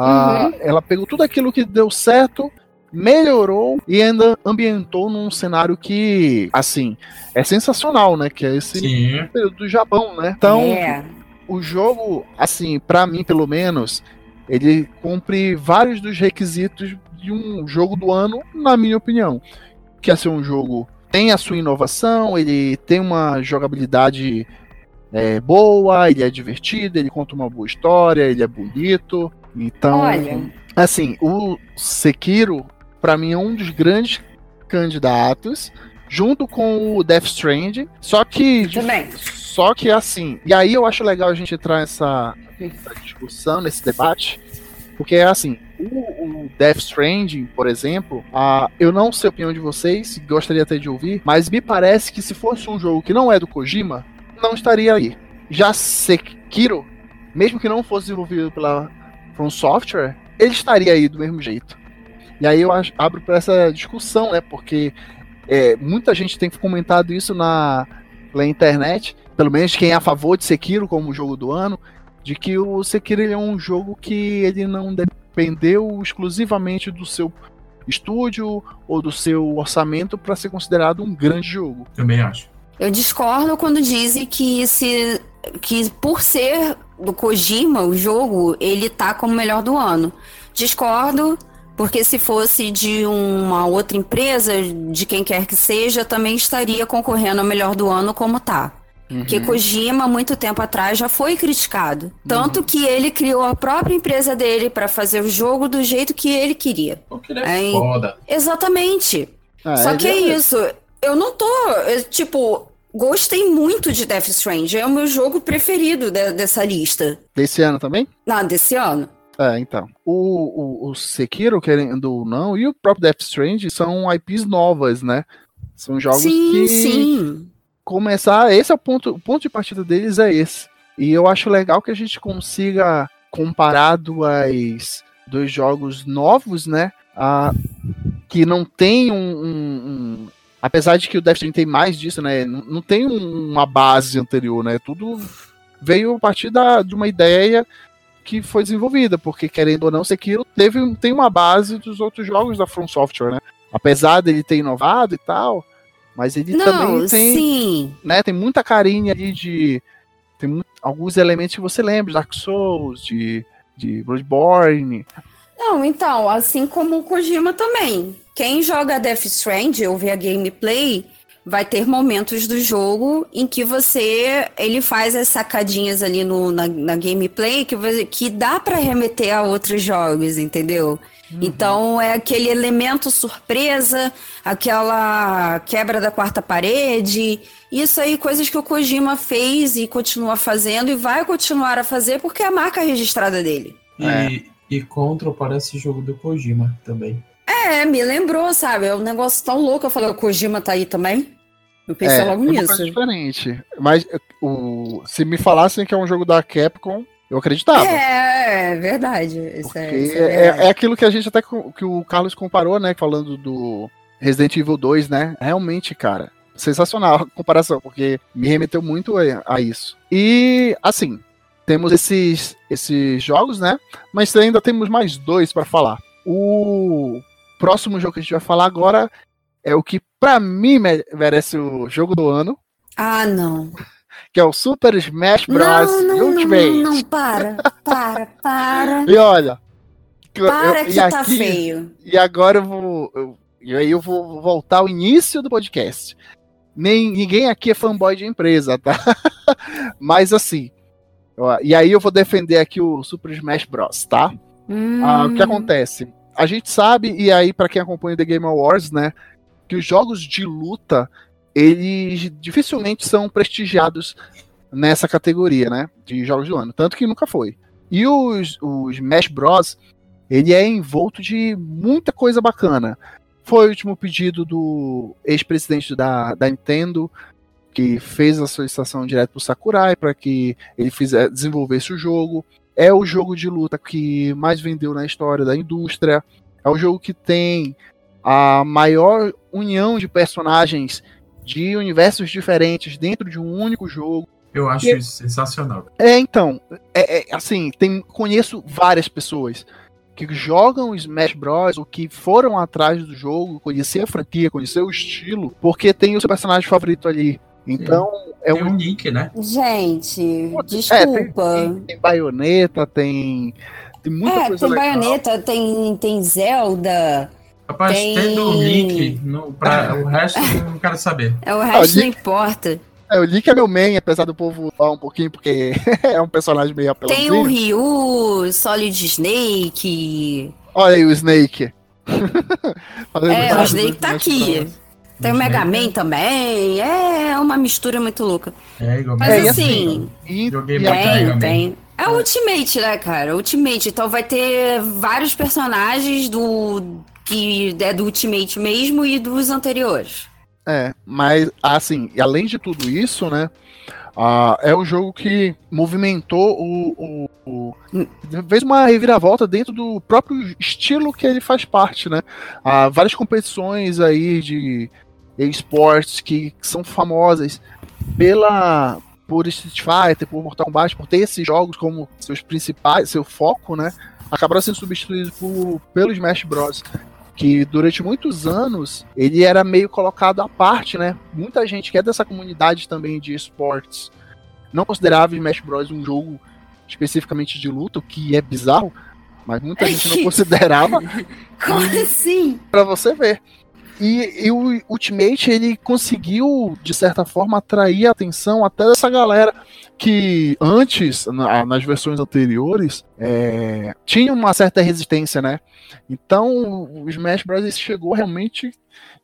Ah, Uhum. Ela pegou tudo aquilo que deu certo, melhorou e ainda ambientou num cenário que, assim, é sensacional, né? Que é esse sim. período do Japão, né? Então, É. o jogo, assim, pra mim pelo menos, ele cumpre vários dos requisitos de um jogo do ano, na minha opinião. Que é ser um jogo tem a sua inovação, ele tem uma jogabilidade é, boa, ele é divertido, ele conta uma boa história, ele é bonito. Então, Olha. assim, o Sekiro, pra mim, é um dos grandes candidatos, junto com o Death Stranding. Só que Também. só que assim, e aí eu acho legal a gente entrar nessa, nessa discussão, nesse debate, porque é assim, o, o Death Stranding, por exemplo, a, eu não sei a opinião de vocês, gostaria até de ouvir, mas me parece que se fosse um jogo que não é do Kojima, não estaria aí. Já Sekiro, mesmo que não fosse desenvolvido pela From Software, ele estaria aí do mesmo jeito. E aí eu abro para essa discussão, né? Porque é, muita gente tem comentado isso na, pela internet, pelo menos quem é a favor de Sekiro como jogo do ano, de que o Sekiro ele é um jogo que ele não dependeu exclusivamente do seu estúdio ou do seu orçamento para ser considerado um grande jogo. Também acho. Eu discordo quando dizem que se que por ser do Kojima o jogo, ele tá como o melhor do ano. Discordo, porque se fosse de uma outra empresa, de quem quer que seja, também estaria concorrendo ao melhor do ano como tá. Porque Kojima, muito tempo atrás, já foi criticado. Tanto que ele criou a própria empresa dele para fazer o jogo do jeito que ele queria. Porque ele é Aí- foda. Exatamente. Ah, Só ele que é isso. Eu não tô. eu, tipo, gostei muito de Death Strange. É o meu jogo preferido de- dessa lista. Desse ano também? Não, desse ano. É, então. O, o, o Sekiro, querendo ou não, e o próprio Death Strange são IPs novas, né? São jogos sim, que sim. começar. Esse é o ponto, o ponto de partida deles é esse. E eu acho legal que a gente consiga comparar duas, dois jogos novos, né? A, que não tem um- um- Apesar de que o Death Stranding tem mais disso, né? Não, não tem um- uma base anterior, né? Tudo veio a partir da, de uma ideia que foi desenvolvida, porque querendo ou não, Sekiro teve, tem uma base dos outros jogos da From Software, né? Apesar dele ter inovado e tal, mas ele Não, também tem sim. né, tem muita carinha ali de. Tem mu- alguns elementos que você lembra, Dark Souls, de, de Bloodborne. Não, então, assim como o Kojima também. Quem joga Death Stranding ou vê a gameplay vai ter momentos do jogo em que você ele faz as sacadinhas ali no, na, na gameplay que, que dá pra remeter a outros jogos, entendeu? Então é aquele elemento surpresa, aquela quebra da quarta parede, isso aí coisas que o Kojima fez e continua fazendo e vai continuar a fazer porque é a marca registrada dele. E, É. E Control parece jogo do Kojima também. É, me lembrou, sabe? É um negócio tão louco. Eu falei, o Kojima tá aí também? Eu pensei logo é uma nisso. coisa diferente. Mas o, se me falassem que é um jogo da Capcom, eu acreditava. É, é verdade. Isso Porque é, é, isso é verdade. é aquilo que a gente até que o Carlos comparou, né? Falando do Resident Evil 2, né? Realmente, cara, sensacional a comparação, porque me remeteu muito a, a isso. E assim, temos esses, esses jogos, né? Mas ainda temos mais dois para falar. O próximo jogo que a gente vai falar agora é o que pra mim me- merece o jogo do ano, Ah, não. que é o Super Smash Bros. Não, não, não, Ultimate. não, não, para, para, para. [laughs] E olha, Para eu- que e tá aqui- feio. E agora eu vou. eu- e aí eu vou voltar ao início do podcast. Nem, ninguém aqui é fanboy de empresa, tá? [laughs] Mas assim. E aí eu vou defender aqui o Super Smash Bros, tá? Ah, o que Hum, acontece? A gente sabe, e aí pra quem acompanha o The Game Awards, né? Que os jogos de luta, eles dificilmente são prestigiados nessa categoria, né? De jogos do ano. Tanto que nunca foi. E os, os Smash Bros, ele é envolto de muita coisa bacana. Foi o último pedido do ex-presidente da, da Nintendo, que fez a solicitação direto pro Sakurai para que ele fizer, desenvolvesse o jogo. É o jogo de luta que mais vendeu na história da indústria. É o jogo que tem a maior união de personagens de universos diferentes dentro de um único jogo. Eu acho E- isso sensacional. É, então, é, é, assim, tem, conheço várias pessoas que jogam Smash Bros. ou que foram atrás do jogo, conhecer a franquia, conhecer o estilo, porque tem o seu personagem favorito ali. Então, é Tem um. um Nick, né? Gente, É, tem, desculpa. tem, tem baioneta, tem. Tem muita É, coisa tem legal. baioneta, tem, tem Zelda. Rapaz, Tem- tendo o Nick, no, pra, o resto eu não quero saber. É, o resto Link- não importa. É, o Link é meu main, apesar do povo falar um pouquinho, porque [laughs] é um personagem meio Tem apelãozinho. o Ryu, Solid Snake. Olha aí o Snake. [laughs] É, o Snake tá aqui. Tem o Mega Man também. É uma mistura muito louca. É, igual Mas É, e assim, E, Joguei tem, tem. É o Ultimate, né, cara? Ultimate. Então vai ter vários personagens do. que é do Ultimate mesmo e dos anteriores. É, mas assim, e além de tudo isso, né? ah, é um jogo que movimentou o, o, o- fez uma reviravolta dentro do próprio estilo que ele faz parte, né? Há várias competições aí de esportes que são famosas pela por Street Fighter, por Mortal Kombat, por ter esses jogos como seus principais, seu foco, né? Acabaram sendo substituídos por, pelo Smash Bros que durante muitos anos ele era meio colocado à parte, né? Muita gente que é dessa comunidade também de esportes não considerava Smash Bros um jogo especificamente de luta, o que é bizarro, mas muita [laughs] gente não considerava Como assim? para você ver. E, e o Ultimate ele conseguiu de certa forma atrair a atenção até dessa galera que antes, na- nas versões anteriores, é, tinha uma certa resistência, né? Então o Smash Bros chegou realmente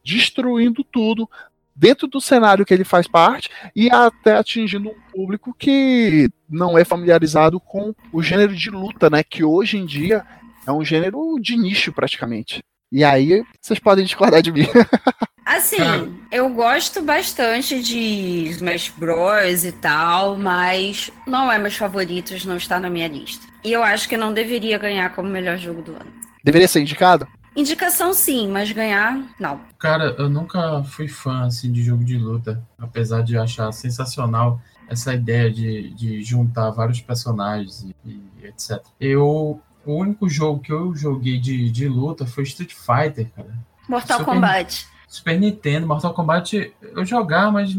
destruindo tudo dentro do cenário que ele faz parte e até atingindo um público que não é familiarizado com o gênero de luta, né? Que hoje em dia é um gênero de nicho praticamente. E aí vocês podem discordar de mim. [laughs] Assim, Ah. eu gosto bastante de Smash Bros e tal, mas não é meus favoritos, não está na minha lista. E eu acho que não deveria ganhar como melhor jogo do ano. Deveria ser indicado? Indicação sim, mas ganhar, não. Cara, eu nunca fui fã assim de jogo de luta, apesar de achar sensacional essa ideia de, de juntar vários personagens e, e etc. Eu o único jogo que eu joguei de, de luta foi Street Fighter, cara. Mortal Super- Kombat. Super Nintendo, Mortal Kombat, eu jogava, mas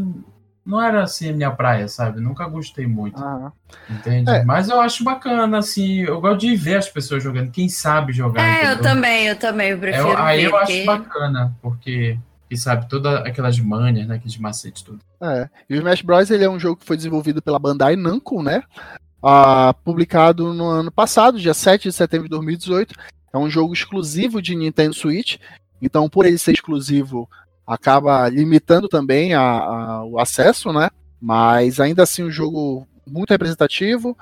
não era assim a minha praia, sabe? Nunca gostei muito, Ah, entende? É. Mas eu acho bacana, assim, eu gosto de ver as pessoas jogando, quem sabe jogar. É, eu entendeu? também, eu também, eu É, prefiro aí ver, eu acho porque- bacana, porque, quem sabe, todas aquelas manhas, né, aqueles macetes, tudo. é. E o Smash Bros. ele é um jogo que foi desenvolvido pela Bandai Namco, né? Ah, publicado no ano passado, dia 7 de setembro de 2018. É um jogo exclusivo de Nintendo Switch. Então, por ele ser exclusivo, acaba limitando também a- a- o acesso, né? Mas ainda assim, um jogo muito representativo.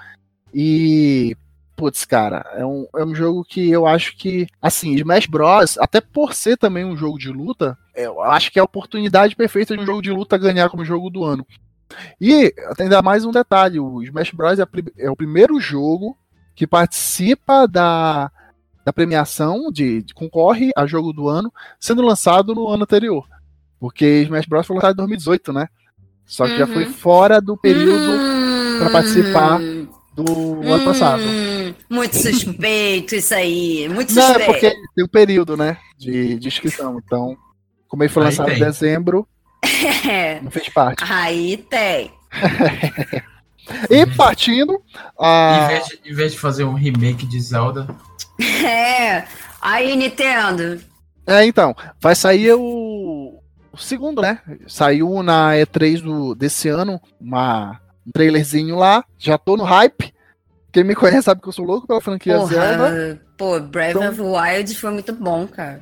E putz, cara, é um, é um jogo que eu acho que, assim, Smash Bros, até por ser também um jogo de luta, eu acho que é a oportunidade perfeita de um jogo de luta ganhar como jogo do ano. E ainda mais um detalhe: o Smash Bros. é, é o primeiro jogo que participa da, da premiação, de, de- concorre a jogo do ano, sendo lançado no ano anterior. Porque Smash Bros. foi lançado em 2018, né? Só que já foi Uhum. fora do período pra participar Hum, do ano passado. hum, Muito suspeito isso aí. Muito Não, é suspeito. porque tem um período, né? De, de inscrição. Então, como ele foi lançado em dezembro. Não fez parte. Aí tem. [laughs] E partindo. Em A... vez, de, em vez de fazer um remake de Zelda, É. Aí, Nintendo. É, então, vai sair o, o segundo, né? Saiu na E3 do, desse ano, uma, um trailerzinho lá. Já tô no hype. Quem me conhece sabe que eu sou louco pela franquia Zelda. Porra, pô, Breath Então- of the Wild foi muito bom, cara.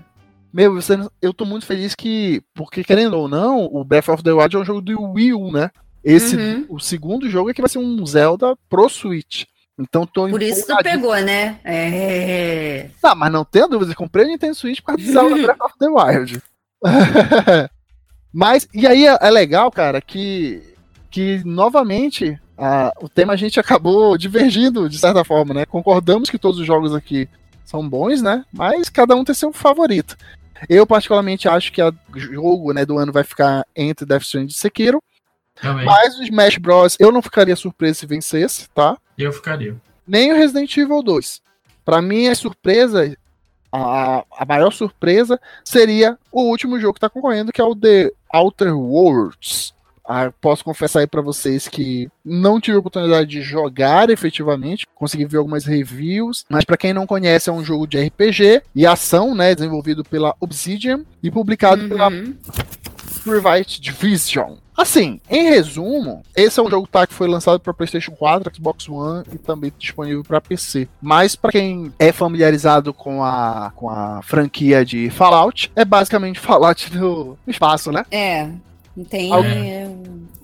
Meu, eu tô muito feliz que, porque querendo ou não, o Breath of the Wild é um jogo do Wii U, né? Esse, Uhum. o segundo jogo é que vai ser um Zelda pro Switch. Então tô Por isso tu pegou, né? É. Tá, mas não tenho dúvida, eu comprei o Nintendo Switch por causa de Zelda [laughs] Breath of the Wild. [laughs] mas, e aí é, é legal, cara, que, que novamente a- o tema a gente acabou divergindo, de certa forma, né? Concordamos que todos os jogos aqui são bons, né? Mas cada um tem seu favorito. Eu, particularmente, acho que o jogo né, do ano vai ficar entre Death Stranding e Sekiro. também Mas o Smash Bros. eu não ficaria surpreso se vencesse, tá? eu ficaria. nem o Resident Evil 2. Pra mim, a surpresa, a, a maior surpresa seria o último jogo que tá concorrendo, que é o The Outer Worlds. Ah, posso confessar aí pra vocês que não tive a oportunidade de jogar efetivamente, consegui ver algumas reviews, mas pra quem não conhece é um jogo de RPG e ação, né, desenvolvido pela Obsidian e publicado pela Uhum. Private Division. Assim, em resumo, esse é um jogo tá, que foi lançado para PlayStation 4, Xbox One e também disponível para PC. Mas para quem é familiarizado com a, com a franquia de Fallout, é basicamente Fallout do espaço, né? É. Tem é,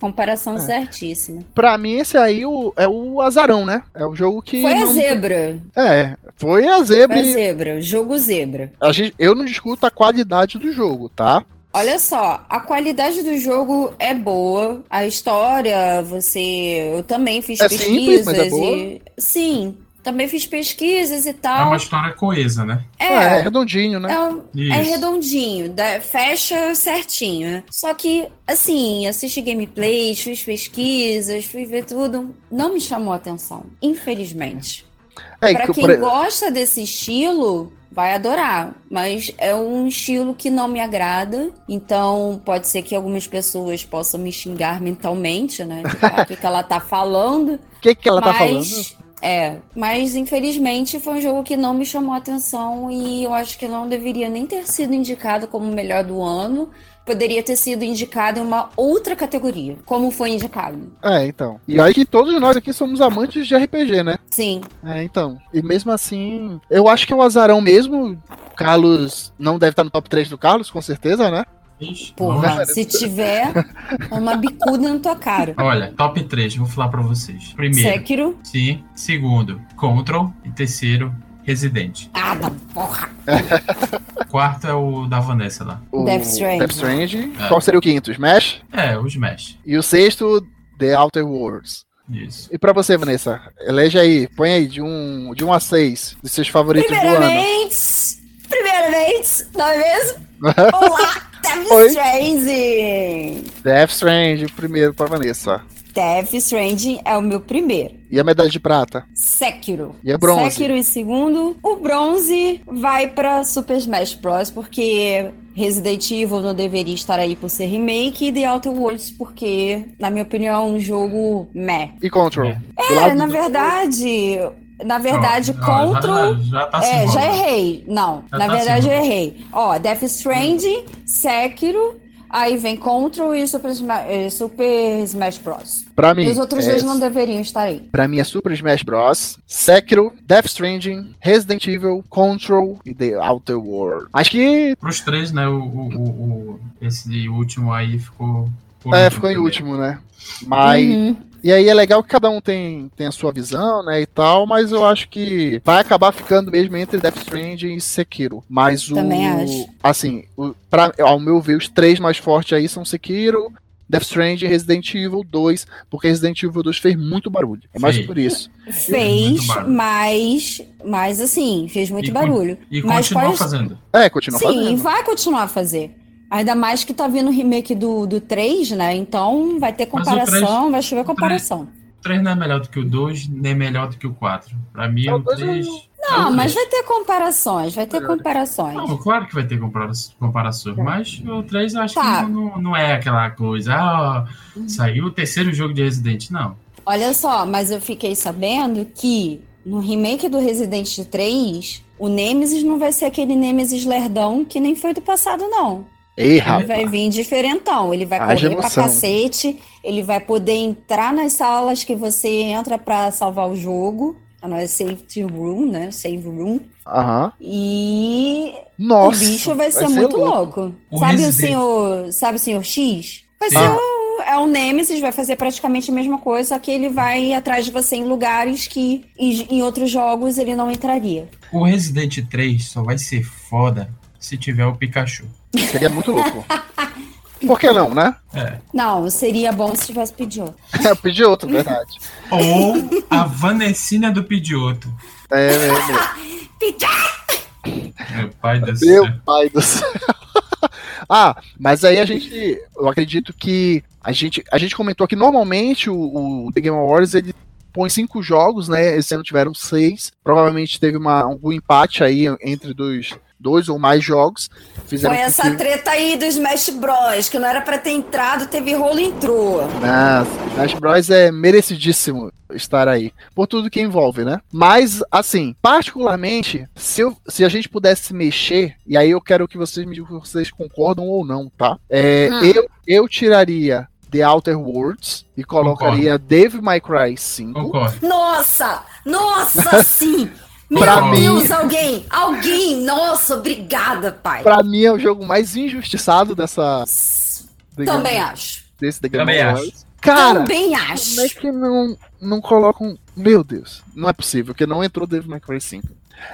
comparação É. certíssima. Pra mim, esse aí o- é o azarão, né? É o jogo que. Foi a não- zebra. É, foi a zebra. Foi a zebra. Jogo zebra. a gente, eu não discuto a qualidade do jogo, tá? Olha só, a qualidade do jogo é boa. A história, você. Eu também fiz É pesquisas simples, mas é boa. e. Sim, também fiz pesquisas e É tal. uma história coesa, né? É, é redondinho, né? É, é redondinho, fecha certinho. Só que, assim, assisti gameplays, fiz pesquisas, fui ver tudo. Não me chamou a atenção, infelizmente. É, Pra que, quem por- gosta desse estilo, vai adorar. Mas é um estilo que não me agrada. Então, pode ser que algumas pessoas possam me xingar mentalmente, né? [laughs] Tipo, o que, que ela tá falando. o que, que ela tá falando? É, mas infelizmente foi um jogo que não me chamou a atenção e eu acho que não deveria nem ter sido indicado como o melhor do ano. Poderia ter sido indicado em uma outra categoria, como foi indicado. É, então. E aí que todos nós aqui somos amantes de RPG, né? Sim, É, então. E mesmo assim, eu acho que é o azarão mesmo. O Carlos não deve estar no top 3 do Carlos, com certeza, né? Ixi, porra, se tiver uma bicuda na tua cara. Olha, top 3, vou falar pra vocês. Primeiro, Sekiro, sim. Segundo, Control. E terceiro, Resident. ah, da porra. Quarto é o da Vanessa lá. O Death Stranding. Death Stranding. É. Qual seria o quinto? Smash? É, o Smash. E o sexto, The Outer Worlds. Isso. E pra você, Vanessa? Elege aí, põe aí de 1 um, de um a 6 dos seus favoritos do ano. Primeiramente, primeiramente, não é mesmo? [laughs] Olá, Death Oi. Stranding. Death Stranding, primeiro pra Vanessa. Death Stranding é o meu primeiro. E a medalha de prata? Sekiro. E a bronze? Sekiro em segundo. O bronze vai pra Super Smash Bros. Porque Resident Evil não deveria estar aí por ser remake. E The Outer Worlds porque, na minha opinião, é um jogo meh. E Control? É. Do na do- verdade... Na verdade, Control... Já, já tá se É, já errei. Não, Já na tá verdade eu errei. Ó, Death Stranding, Sekiro, aí vem Control e Super, Sma- eh, Super Smash Bros. Pra mim. E os outros é, dois não deveriam estar aí. Pra mim é Super Smash Bros. Sekiro, Death Stranding, Resident Evil, Control e The Outer World. Acho que Pros três, né? O, o, o, o- esse último aí ficou. é, ficou em também. último, né? Mas Uhum. E aí é legal que cada um tem, tem a sua visão, né, e tal, mas eu acho que vai acabar ficando mesmo entre Death Stranding e Sekiro. Mas o. Também acho. Assim, o, pra, ao meu ver, os três mais fortes aí são Sekiro, Death Stranding e Resident Evil 2, porque Resident Evil 2 fez muito barulho. É mais Fez. por isso. Fez, Muito barulho. mas, mas assim, fez muito E barulho. E mas continua pode- fazendo. É, continua Sim, fazendo. vai continuar a fazer. Ainda mais que tá vindo o remake do, do 3, né? Então vai ter o comparação, vai chover o três- comparação. O 3 não é melhor do que o 2, nem melhor do que o 4. Pra mim, É, o o dois 3. Não, mas vai ter comparações, vai ter comparações. Não, claro que vai ter compara- comparações, mas o 3 eu acho Tá. que não, não é aquela coisa. Ah, ó, saiu o terceiro jogo de Resident. Não. Olha só, mas eu fiquei sabendo que no remake do Resident 3, o Nemesis não vai ser aquele Nemesis lerdão que nem foi do passado, não. Ei, Ele vai vir diferentão, ele vai Haja correr pra emoção. cacete, ele vai poder entrar nas salas que você entra pra salvar o jogo. Não é safety room, né? Save room. Aham. E Nossa. o bicho vai ser muito louco. O Sabe o Resident- senhor, sabe o senhor X? Vai Sim. ser o, é o Nemesis, vai fazer praticamente a mesma coisa, só que ele vai atrás de você em lugares que em, em outros jogos ele não entraria. O Resident 3 só vai ser foda se tiver o Pikachu. Seria muito louco. Por que não, né? É. Não, seria bom se tivesse pedido. [laughs] Eu pedi outro, verdade. Ou a Vanessina do Pidioto. É, é, é. [laughs] Meu pai do Meu céu. pai do céu. [laughs] ah, mas aí a gente. Eu acredito que a gente, a gente comentou que normalmente o, o The Game Awards ele põe cinco jogos, né? Esse ano tiveram seis. Provavelmente teve uma, algum empate aí entre dois, dois ou mais jogos. Fizeram Foi essa que- treta aí do Smash Bros, que não era pra ter entrado, teve rolo e entrou. Nossa, Smash Bros é merecidíssimo estar aí, por tudo que envolve, né? Mas, assim, particularmente, se, eu- se a gente pudesse mexer, e aí eu quero que vocês me digam se vocês concordam ou não, tá? É, Hum. eu, eu tiraria The Outer Worlds e colocaria Dave My Cry 5. Concordo. Nossa! Nossa, [laughs] sim! Meu Pra Deus, mim- alguém! Alguém! Nossa, obrigada, pai! Pra mim é o jogo mais injustiçado dessa. The Também Game- acho. Desse The Game Também Awards. Cara, Também como é acho. que não, não colocam. Meu Deus, não é possível, porque não entrou Dave My Cry 5.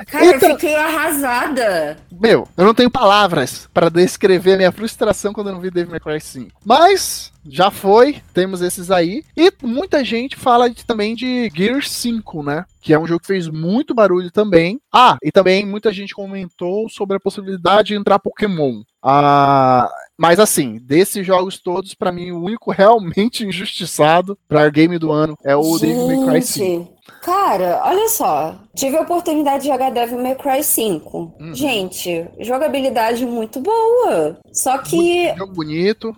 Cara, eu fiquei arrasada. Meu, eu não tenho palavras para descrever a minha frustração quando eu não vi Devil May Cry 5. Mas já foi, temos esses aí. E muita gente fala de- também de Gears 5, né? Que é um jogo que fez muito barulho também. Ah, e também muita gente comentou sobre a possibilidade de entrar Pokémon. Ah, mas assim, desses jogos todos, pra mim, o único [laughs] realmente injustiçado pra game do ano é o Devil May Cry 5. Gente, cara, olha só. Tive a oportunidade de jogar Devil May Cry 5. Uhum. Gente, jogabilidade muito boa. Só que Jogo bonito.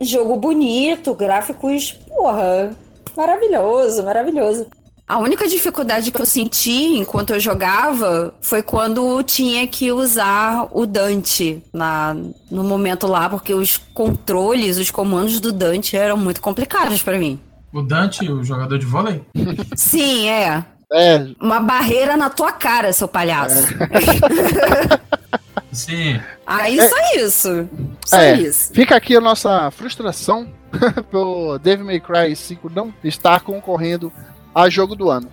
Jogo bonito, gráficos, porra, maravilhoso, maravilhoso. A única dificuldade que eu senti enquanto eu jogava foi quando tinha que usar o Dante na, no momento lá, porque os controles, os comandos do Dante eram muito complicados pra mim. O Dante, o jogador de vôlei? [laughs] Sim, é. É, Uma barreira na tua cara, seu palhaço. [laughs] Sim. Aí só isso. Só É. isso. Fica aqui a nossa frustração [laughs] pelo Devil May Cry 5 não estar concorrendo a jogo do ano.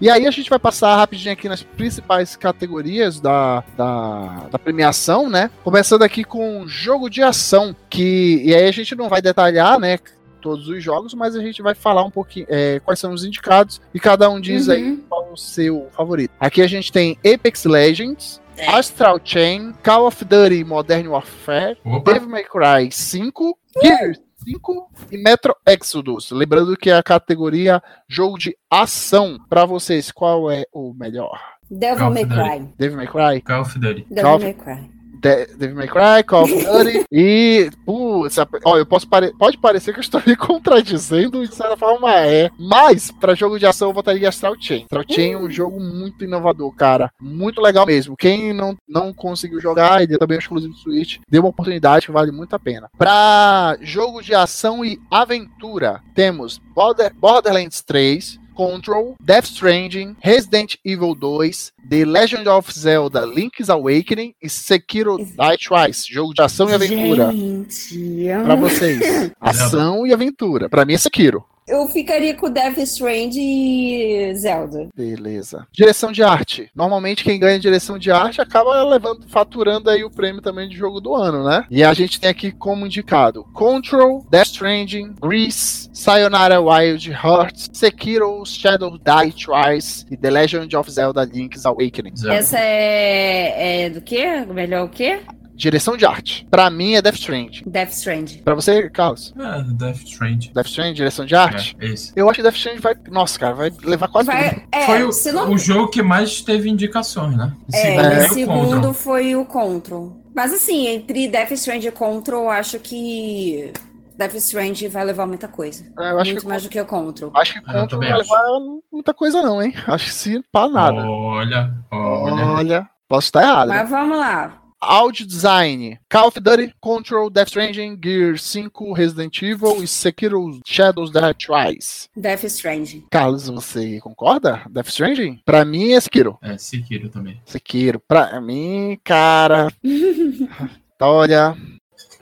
E aí a gente vai passar rapidinho aqui nas principais categorias da, da, da premiação, né? Começando aqui com jogo de ação, que e aí a gente não vai detalhar, né? Todos os jogos, mas a gente vai falar um pouquinho é, quais são os indicados e cada um diz aí Uhum. qual o seu favorito. Aqui a gente tem Apex Legends, Astral Chain, Call of Duty Modern Warfare, Opa. Devil May Cry 5, Gears 5 e Metro Exodus. Lembrando que é a categoria jogo de ação. Pra vocês, qual é o melhor? Devil May Cry. Devil May Cry? Call of Duty. Devil May Cry. De Devil May Cry, Call of [laughs] Duty e. Putz, ó, eu posso pare... pode parecer que eu estou me [laughs] contradizendo, de certa forma é. Mas, pra jogo de ação, eu votaria Astral Chain. Astral Chain é um jogo muito inovador, cara. Muito legal mesmo. Quem não, não conseguiu jogar, ele é também exclusivo do Switch, dê uma oportunidade que vale muito a pena. Pra jogo de ação e aventura, temos Border- Borderlands 3. Control, Death Stranding, Resident Evil 2, The Legend of Zelda Link's Awakening e Sekiro Die Twice, jogo de ação e aventura. Gente, Pra vocês. [laughs] Ação e aventura. Pra mim é Sekiro. Eu ficaria com Death Strand e Zelda. Beleza. Direção de arte. Normalmente quem ganha direção de arte acaba levando, faturando aí o prêmio também de jogo do ano, né? E a gente tem aqui como indicado Control, Death Stranding, Grease, Sayonara Wild Hearts, Sekiro, Shadow Die Twice e The Legend of Zelda Link's Awakening. Zelda. Essa é, é do quê? Melhor o quê? Direção de arte. Pra mim é Death Stranding. Death Strand. Pra você, Carlos? É, Death Strand. Death Stranding, direção de arte? É, esse. Eu acho que Death Stranding vai. Nossa, cara, vai levar quase tudo. Vai, é, Foi o, não o jogo que mais teve indicações, né? O É, segundo o é o segundo Control. foi o Control. Mas assim, entre Death Strand e Control, eu acho que Death Strand vai levar muita coisa. É, eu acho Muito que, mais do que o Control. acho que eu Control também vai acho. levar muita coisa, não, hein? Acho que sim, pra nada. Olha, olha. Olha, posso estar errado. né? Mas vamos lá. Audio Design, Call of Duty, Control, Death Stranding, Gear 5, Resident Evil e Sekiro Shadows Die Twice. Death Strand. Carlos, você concorda? Death Stranding? Pra mim é Sekiro. É, Sekiro também. Sekiro, pra mim, cara. [laughs] Olha,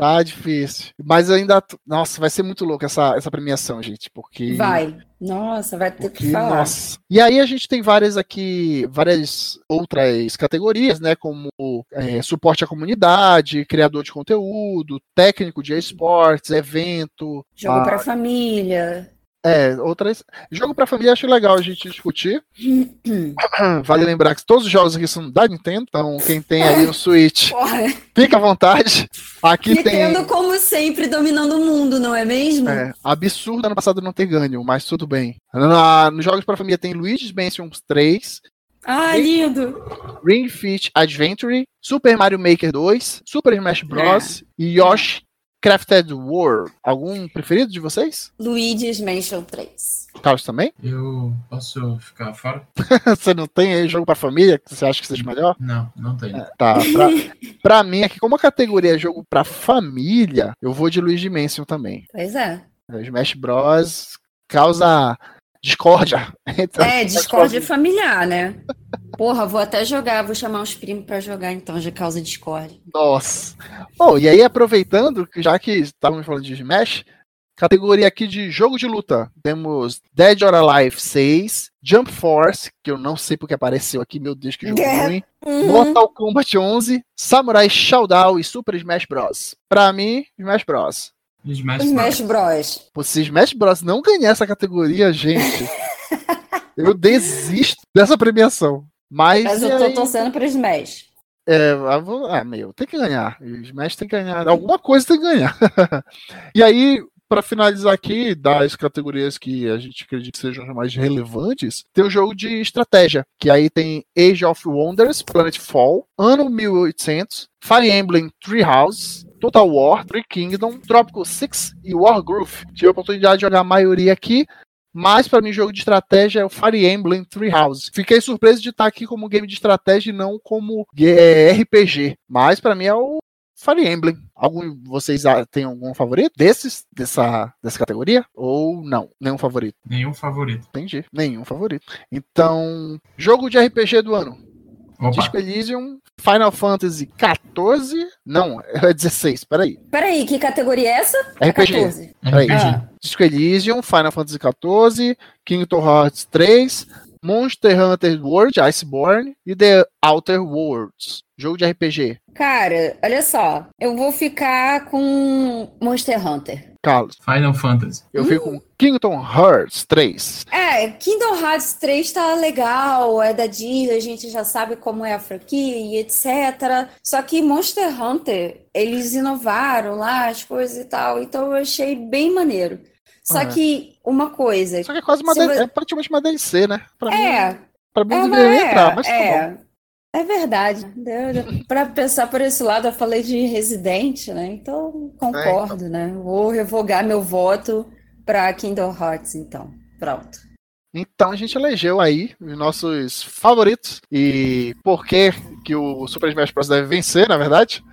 tá difícil. Mas ainda. Nossa, vai ser muito louco essa, essa premiação, gente, porque. Vai. Nossa, vai ter Porque, que falar. nossa. E aí a gente tem várias aqui, várias outras categorias, né? Como é, suporte à comunidade, criador de conteúdo, técnico de esportes, evento. Jogo ah, pra família. É, outras. Jogo pra família acho legal a gente discutir. [coughs] vale lembrar que todos os jogos aqui são da Nintendo, então quem tem aí o Switch, [laughs] Porra, fica à vontade. Aqui tem. Nintendo, como sempre, dominando o mundo, não é mesmo? É, absurdo ano passado não ter ganho, mas tudo bem. Na, nos jogos pra família tem Luigi's Mansion 3, Ah, lindo. Ring Fit Adventure, Super Mario Maker 2, Super Smash Bros. e Yoshi Crafted World. Algum preferido de vocês? Luigi's Mansion 3. Carlos também? [laughs] Eu posso ficar fora? você não tem aí jogo pra família que você acha que seja melhor? Não, não tem. Tá, pra, pra mim aqui, como a categoria é jogo pra família, eu vou de Luigi Mansion também. Pois é. Smash Bros. causa [laughs] discórdia. entre É, as discórdia familiar, né? Porra, vou até jogar, vou chamar uns primos pra jogar então, já causa discórdia. Nossa. Bom, e aí aproveitando, já que estávamos falando de Smash, categoria aqui de jogo de luta. Temos Dead or Alive 6, Jump Force, que eu não sei porque apareceu aqui, meu Deus, que jogo É. ruim. Uhum. Mortal Kombat 11, Samurai Shodown e Super Smash Bros. Pra mim, Smash Bros. Smash, Smash Bros. Bros. Pô, se Smash Bros não ganhar essa categoria, gente, [laughs] eu desisto dessa premiação. Mas, Mas eu tô aí? torcendo pro Smash. É, ah, ah, meu, tem que ganhar. O Smash tem que ganhar. Alguma coisa tem que ganhar. [laughs] e aí, pra finalizar aqui, das categorias que a gente acredita que sejam as mais relevantes, tem o jogo de estratégia, que aí tem Age of Wonders, Planetfall, Ano 1800, Fire Emblem Three Houses, Total War, Three Kingdom, Tropical Six e Wargroove. Tive a oportunidade de jogar a maioria aqui, mas para mim, jogo de estratégia é o Fire Emblem Three Houses. Fiquei surpreso de estar aqui como game de estratégia e não como é, RPG. Mas para mim é o Fire Emblem. Algum vocês ah, têm algum favorito desses dessa dessa categoria ou não? Nenhum favorito. Nenhum favorito. Entendi. Nenhum favorito. Então, jogo de RPG do ano. Opa, Disco Elysium, Final Fantasy 14, não, é 16, peraí. Peraí, que categoria é essa? RPG. 14. Aí. RPG. Ah. Disco Elysium, Final Fantasy XIV, Kingdom Hearts 3, Monster Hunter World, Iceborne e The Outer Worlds. Jogo de RPG. Cara, olha só. Eu vou ficar com Monster Hunter. Carlos, Final Fantasy. eu fico com Kingdom Hearts 3. É, Kingdom Hearts 3 tá legal, é da Disney, a gente já sabe como é a franquia e etc. Só que Monster Hunter, eles inovaram lá as coisas e tal, então eu achei bem maneiro. Só Ah. que uma coisa. Só que é quase uma você- é praticamente uma DLC, né? Pra mim, É, pra mim é, não deveria é, entrar, mas tá bom. é, é verdade. Pra pensar por esse lado, eu falei de Resident, né? Então concordo, né? Vou revogar meu voto pra Kingdom Hearts, então. Pronto. Então a gente elegeu aí os nossos favoritos. E por que, que o Super Smash Bros. deve vencer, na verdade?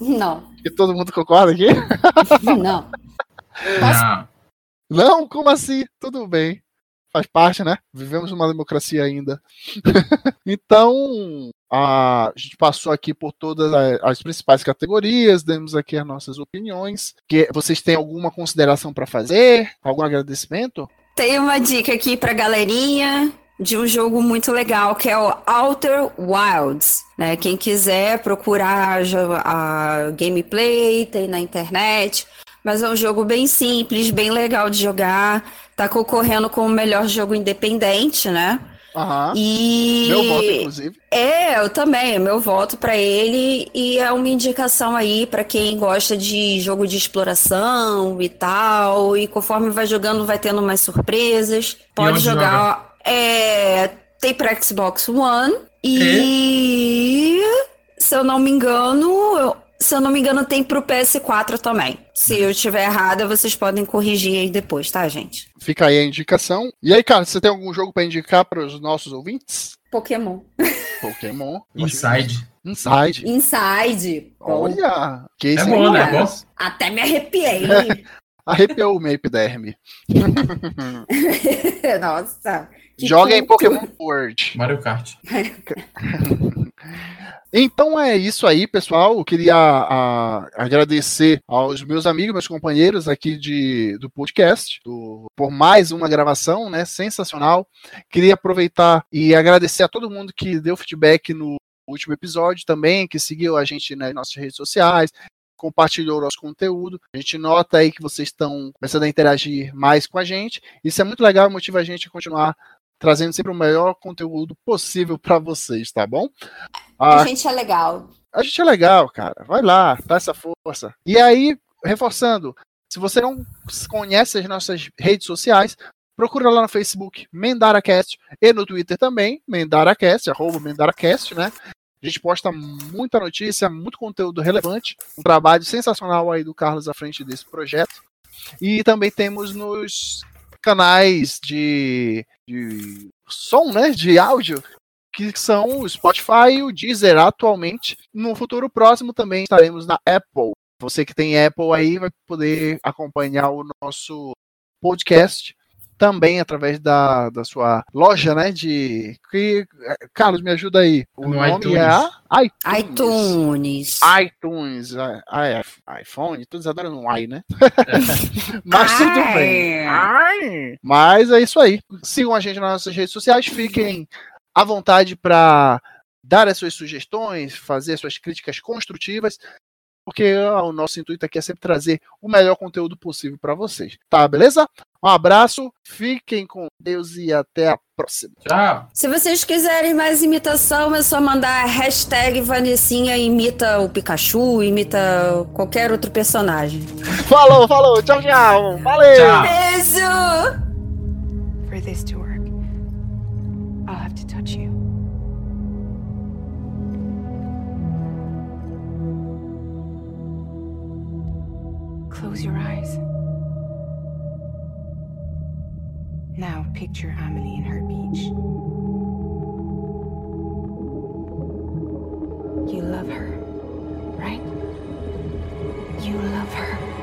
Não, E todo mundo concorda aqui? não. Posso- Não. Como assim? Tudo bem. faz parte, né? Vivemos uma democracia ainda. [laughs] então, a gente passou aqui por todas as principais categorias, demos aqui as nossas opiniões. Que vocês têm alguma consideração para fazer? Algum agradecimento? Tem uma dica aqui pra galerinha de um jogo muito legal que é o Outer Wilds. Né? Quem quiser procurar a gameplay, tem na internet. Mas é um jogo bem simples, bem legal de jogar. Tá concorrendo com o melhor jogo independente, né? Aham. E Meu voto, inclusive. é, eu também, meu voto pra ele e é uma indicação aí pra quem gosta de jogo de exploração e tal, e conforme vai jogando vai tendo mais surpresas. Pode jogar, é, tem pra Xbox One e se eu não me engano, se eu não me engano tem pro PS4 também. Se eu estiver errada, vocês podem corrigir aí depois, tá, gente? Fica aí a indicação. E aí, cara, você tem algum jogo para indicar para os nossos ouvintes? Pokémon. Pokémon. [laughs] Inside. Inside. Inside. Olha, que É aí, bom, né? é. É bom. Até me arrepiei. [laughs] Arrepiou o minha epiderme. [laughs] Nossa. Que Joga em. Pokémon World. Mario Kart. [laughs] Então é isso aí, pessoal. Eu queria a- agradecer aos meus amigos, meus companheiros aqui de, do podcast, do- por mais uma gravação, né? Sensacional. Queria aproveitar e agradecer a todo mundo que deu feedback no último episódio também, que seguiu a gente nas nossas redes sociais, compartilhou o nosso conteúdo. A gente nota aí que vocês estão começando a interagir mais com a gente. Isso é muito legal e motiva a gente a continuar trazendo sempre o melhor conteúdo possível para vocês, tá bom? A Ah, gente é legal. a gente é legal, cara. Vai lá, dá essa força. E aí, reforçando, se você não conhece as nossas redes sociais, procura lá no Facebook, MendaraCast, e no Twitter também, MendaraCast, arroba MendaraCast, né? A gente posta muita notícia, muito conteúdo relevante, um trabalho sensacional aí do Carlos à frente desse projeto. E também temos nos canais de, de som, né? De áudio, que são o Spotify e o Deezer atualmente. No futuro próximo também estaremos na Apple. Você que tem Apple aí vai poder acompanhar o nosso podcast também através da, da sua loja, né? De. Que, Carlos, me ajuda aí. O No nome iTunes. é a iTunes. iTunes. iTunes, i- i- iPhone, todos adoram um i, né? [laughs] Mas tudo bem. Ai. Mas é isso aí. Sigam a gente nas nossas redes sociais, fiquem à vontade para dar as suas sugestões, fazer as suas críticas construtivas, porque ah, o nosso intuito aqui é sempre trazer o melhor conteúdo possível para vocês. Tá, beleza? Um abraço, fiquem com Deus e até a próxima. Tchau. Se vocês quiserem mais imitação, é só mandar hashtag Vanessinha imita o Pikachu, imita qualquer outro personagem. Falou, falou, tchau, tchau. Valeu! Tchau. Beijo! For this to work, I'll have to touch you. Close your eyes. Now picture Amelie in her beach. You love her, right? You love her.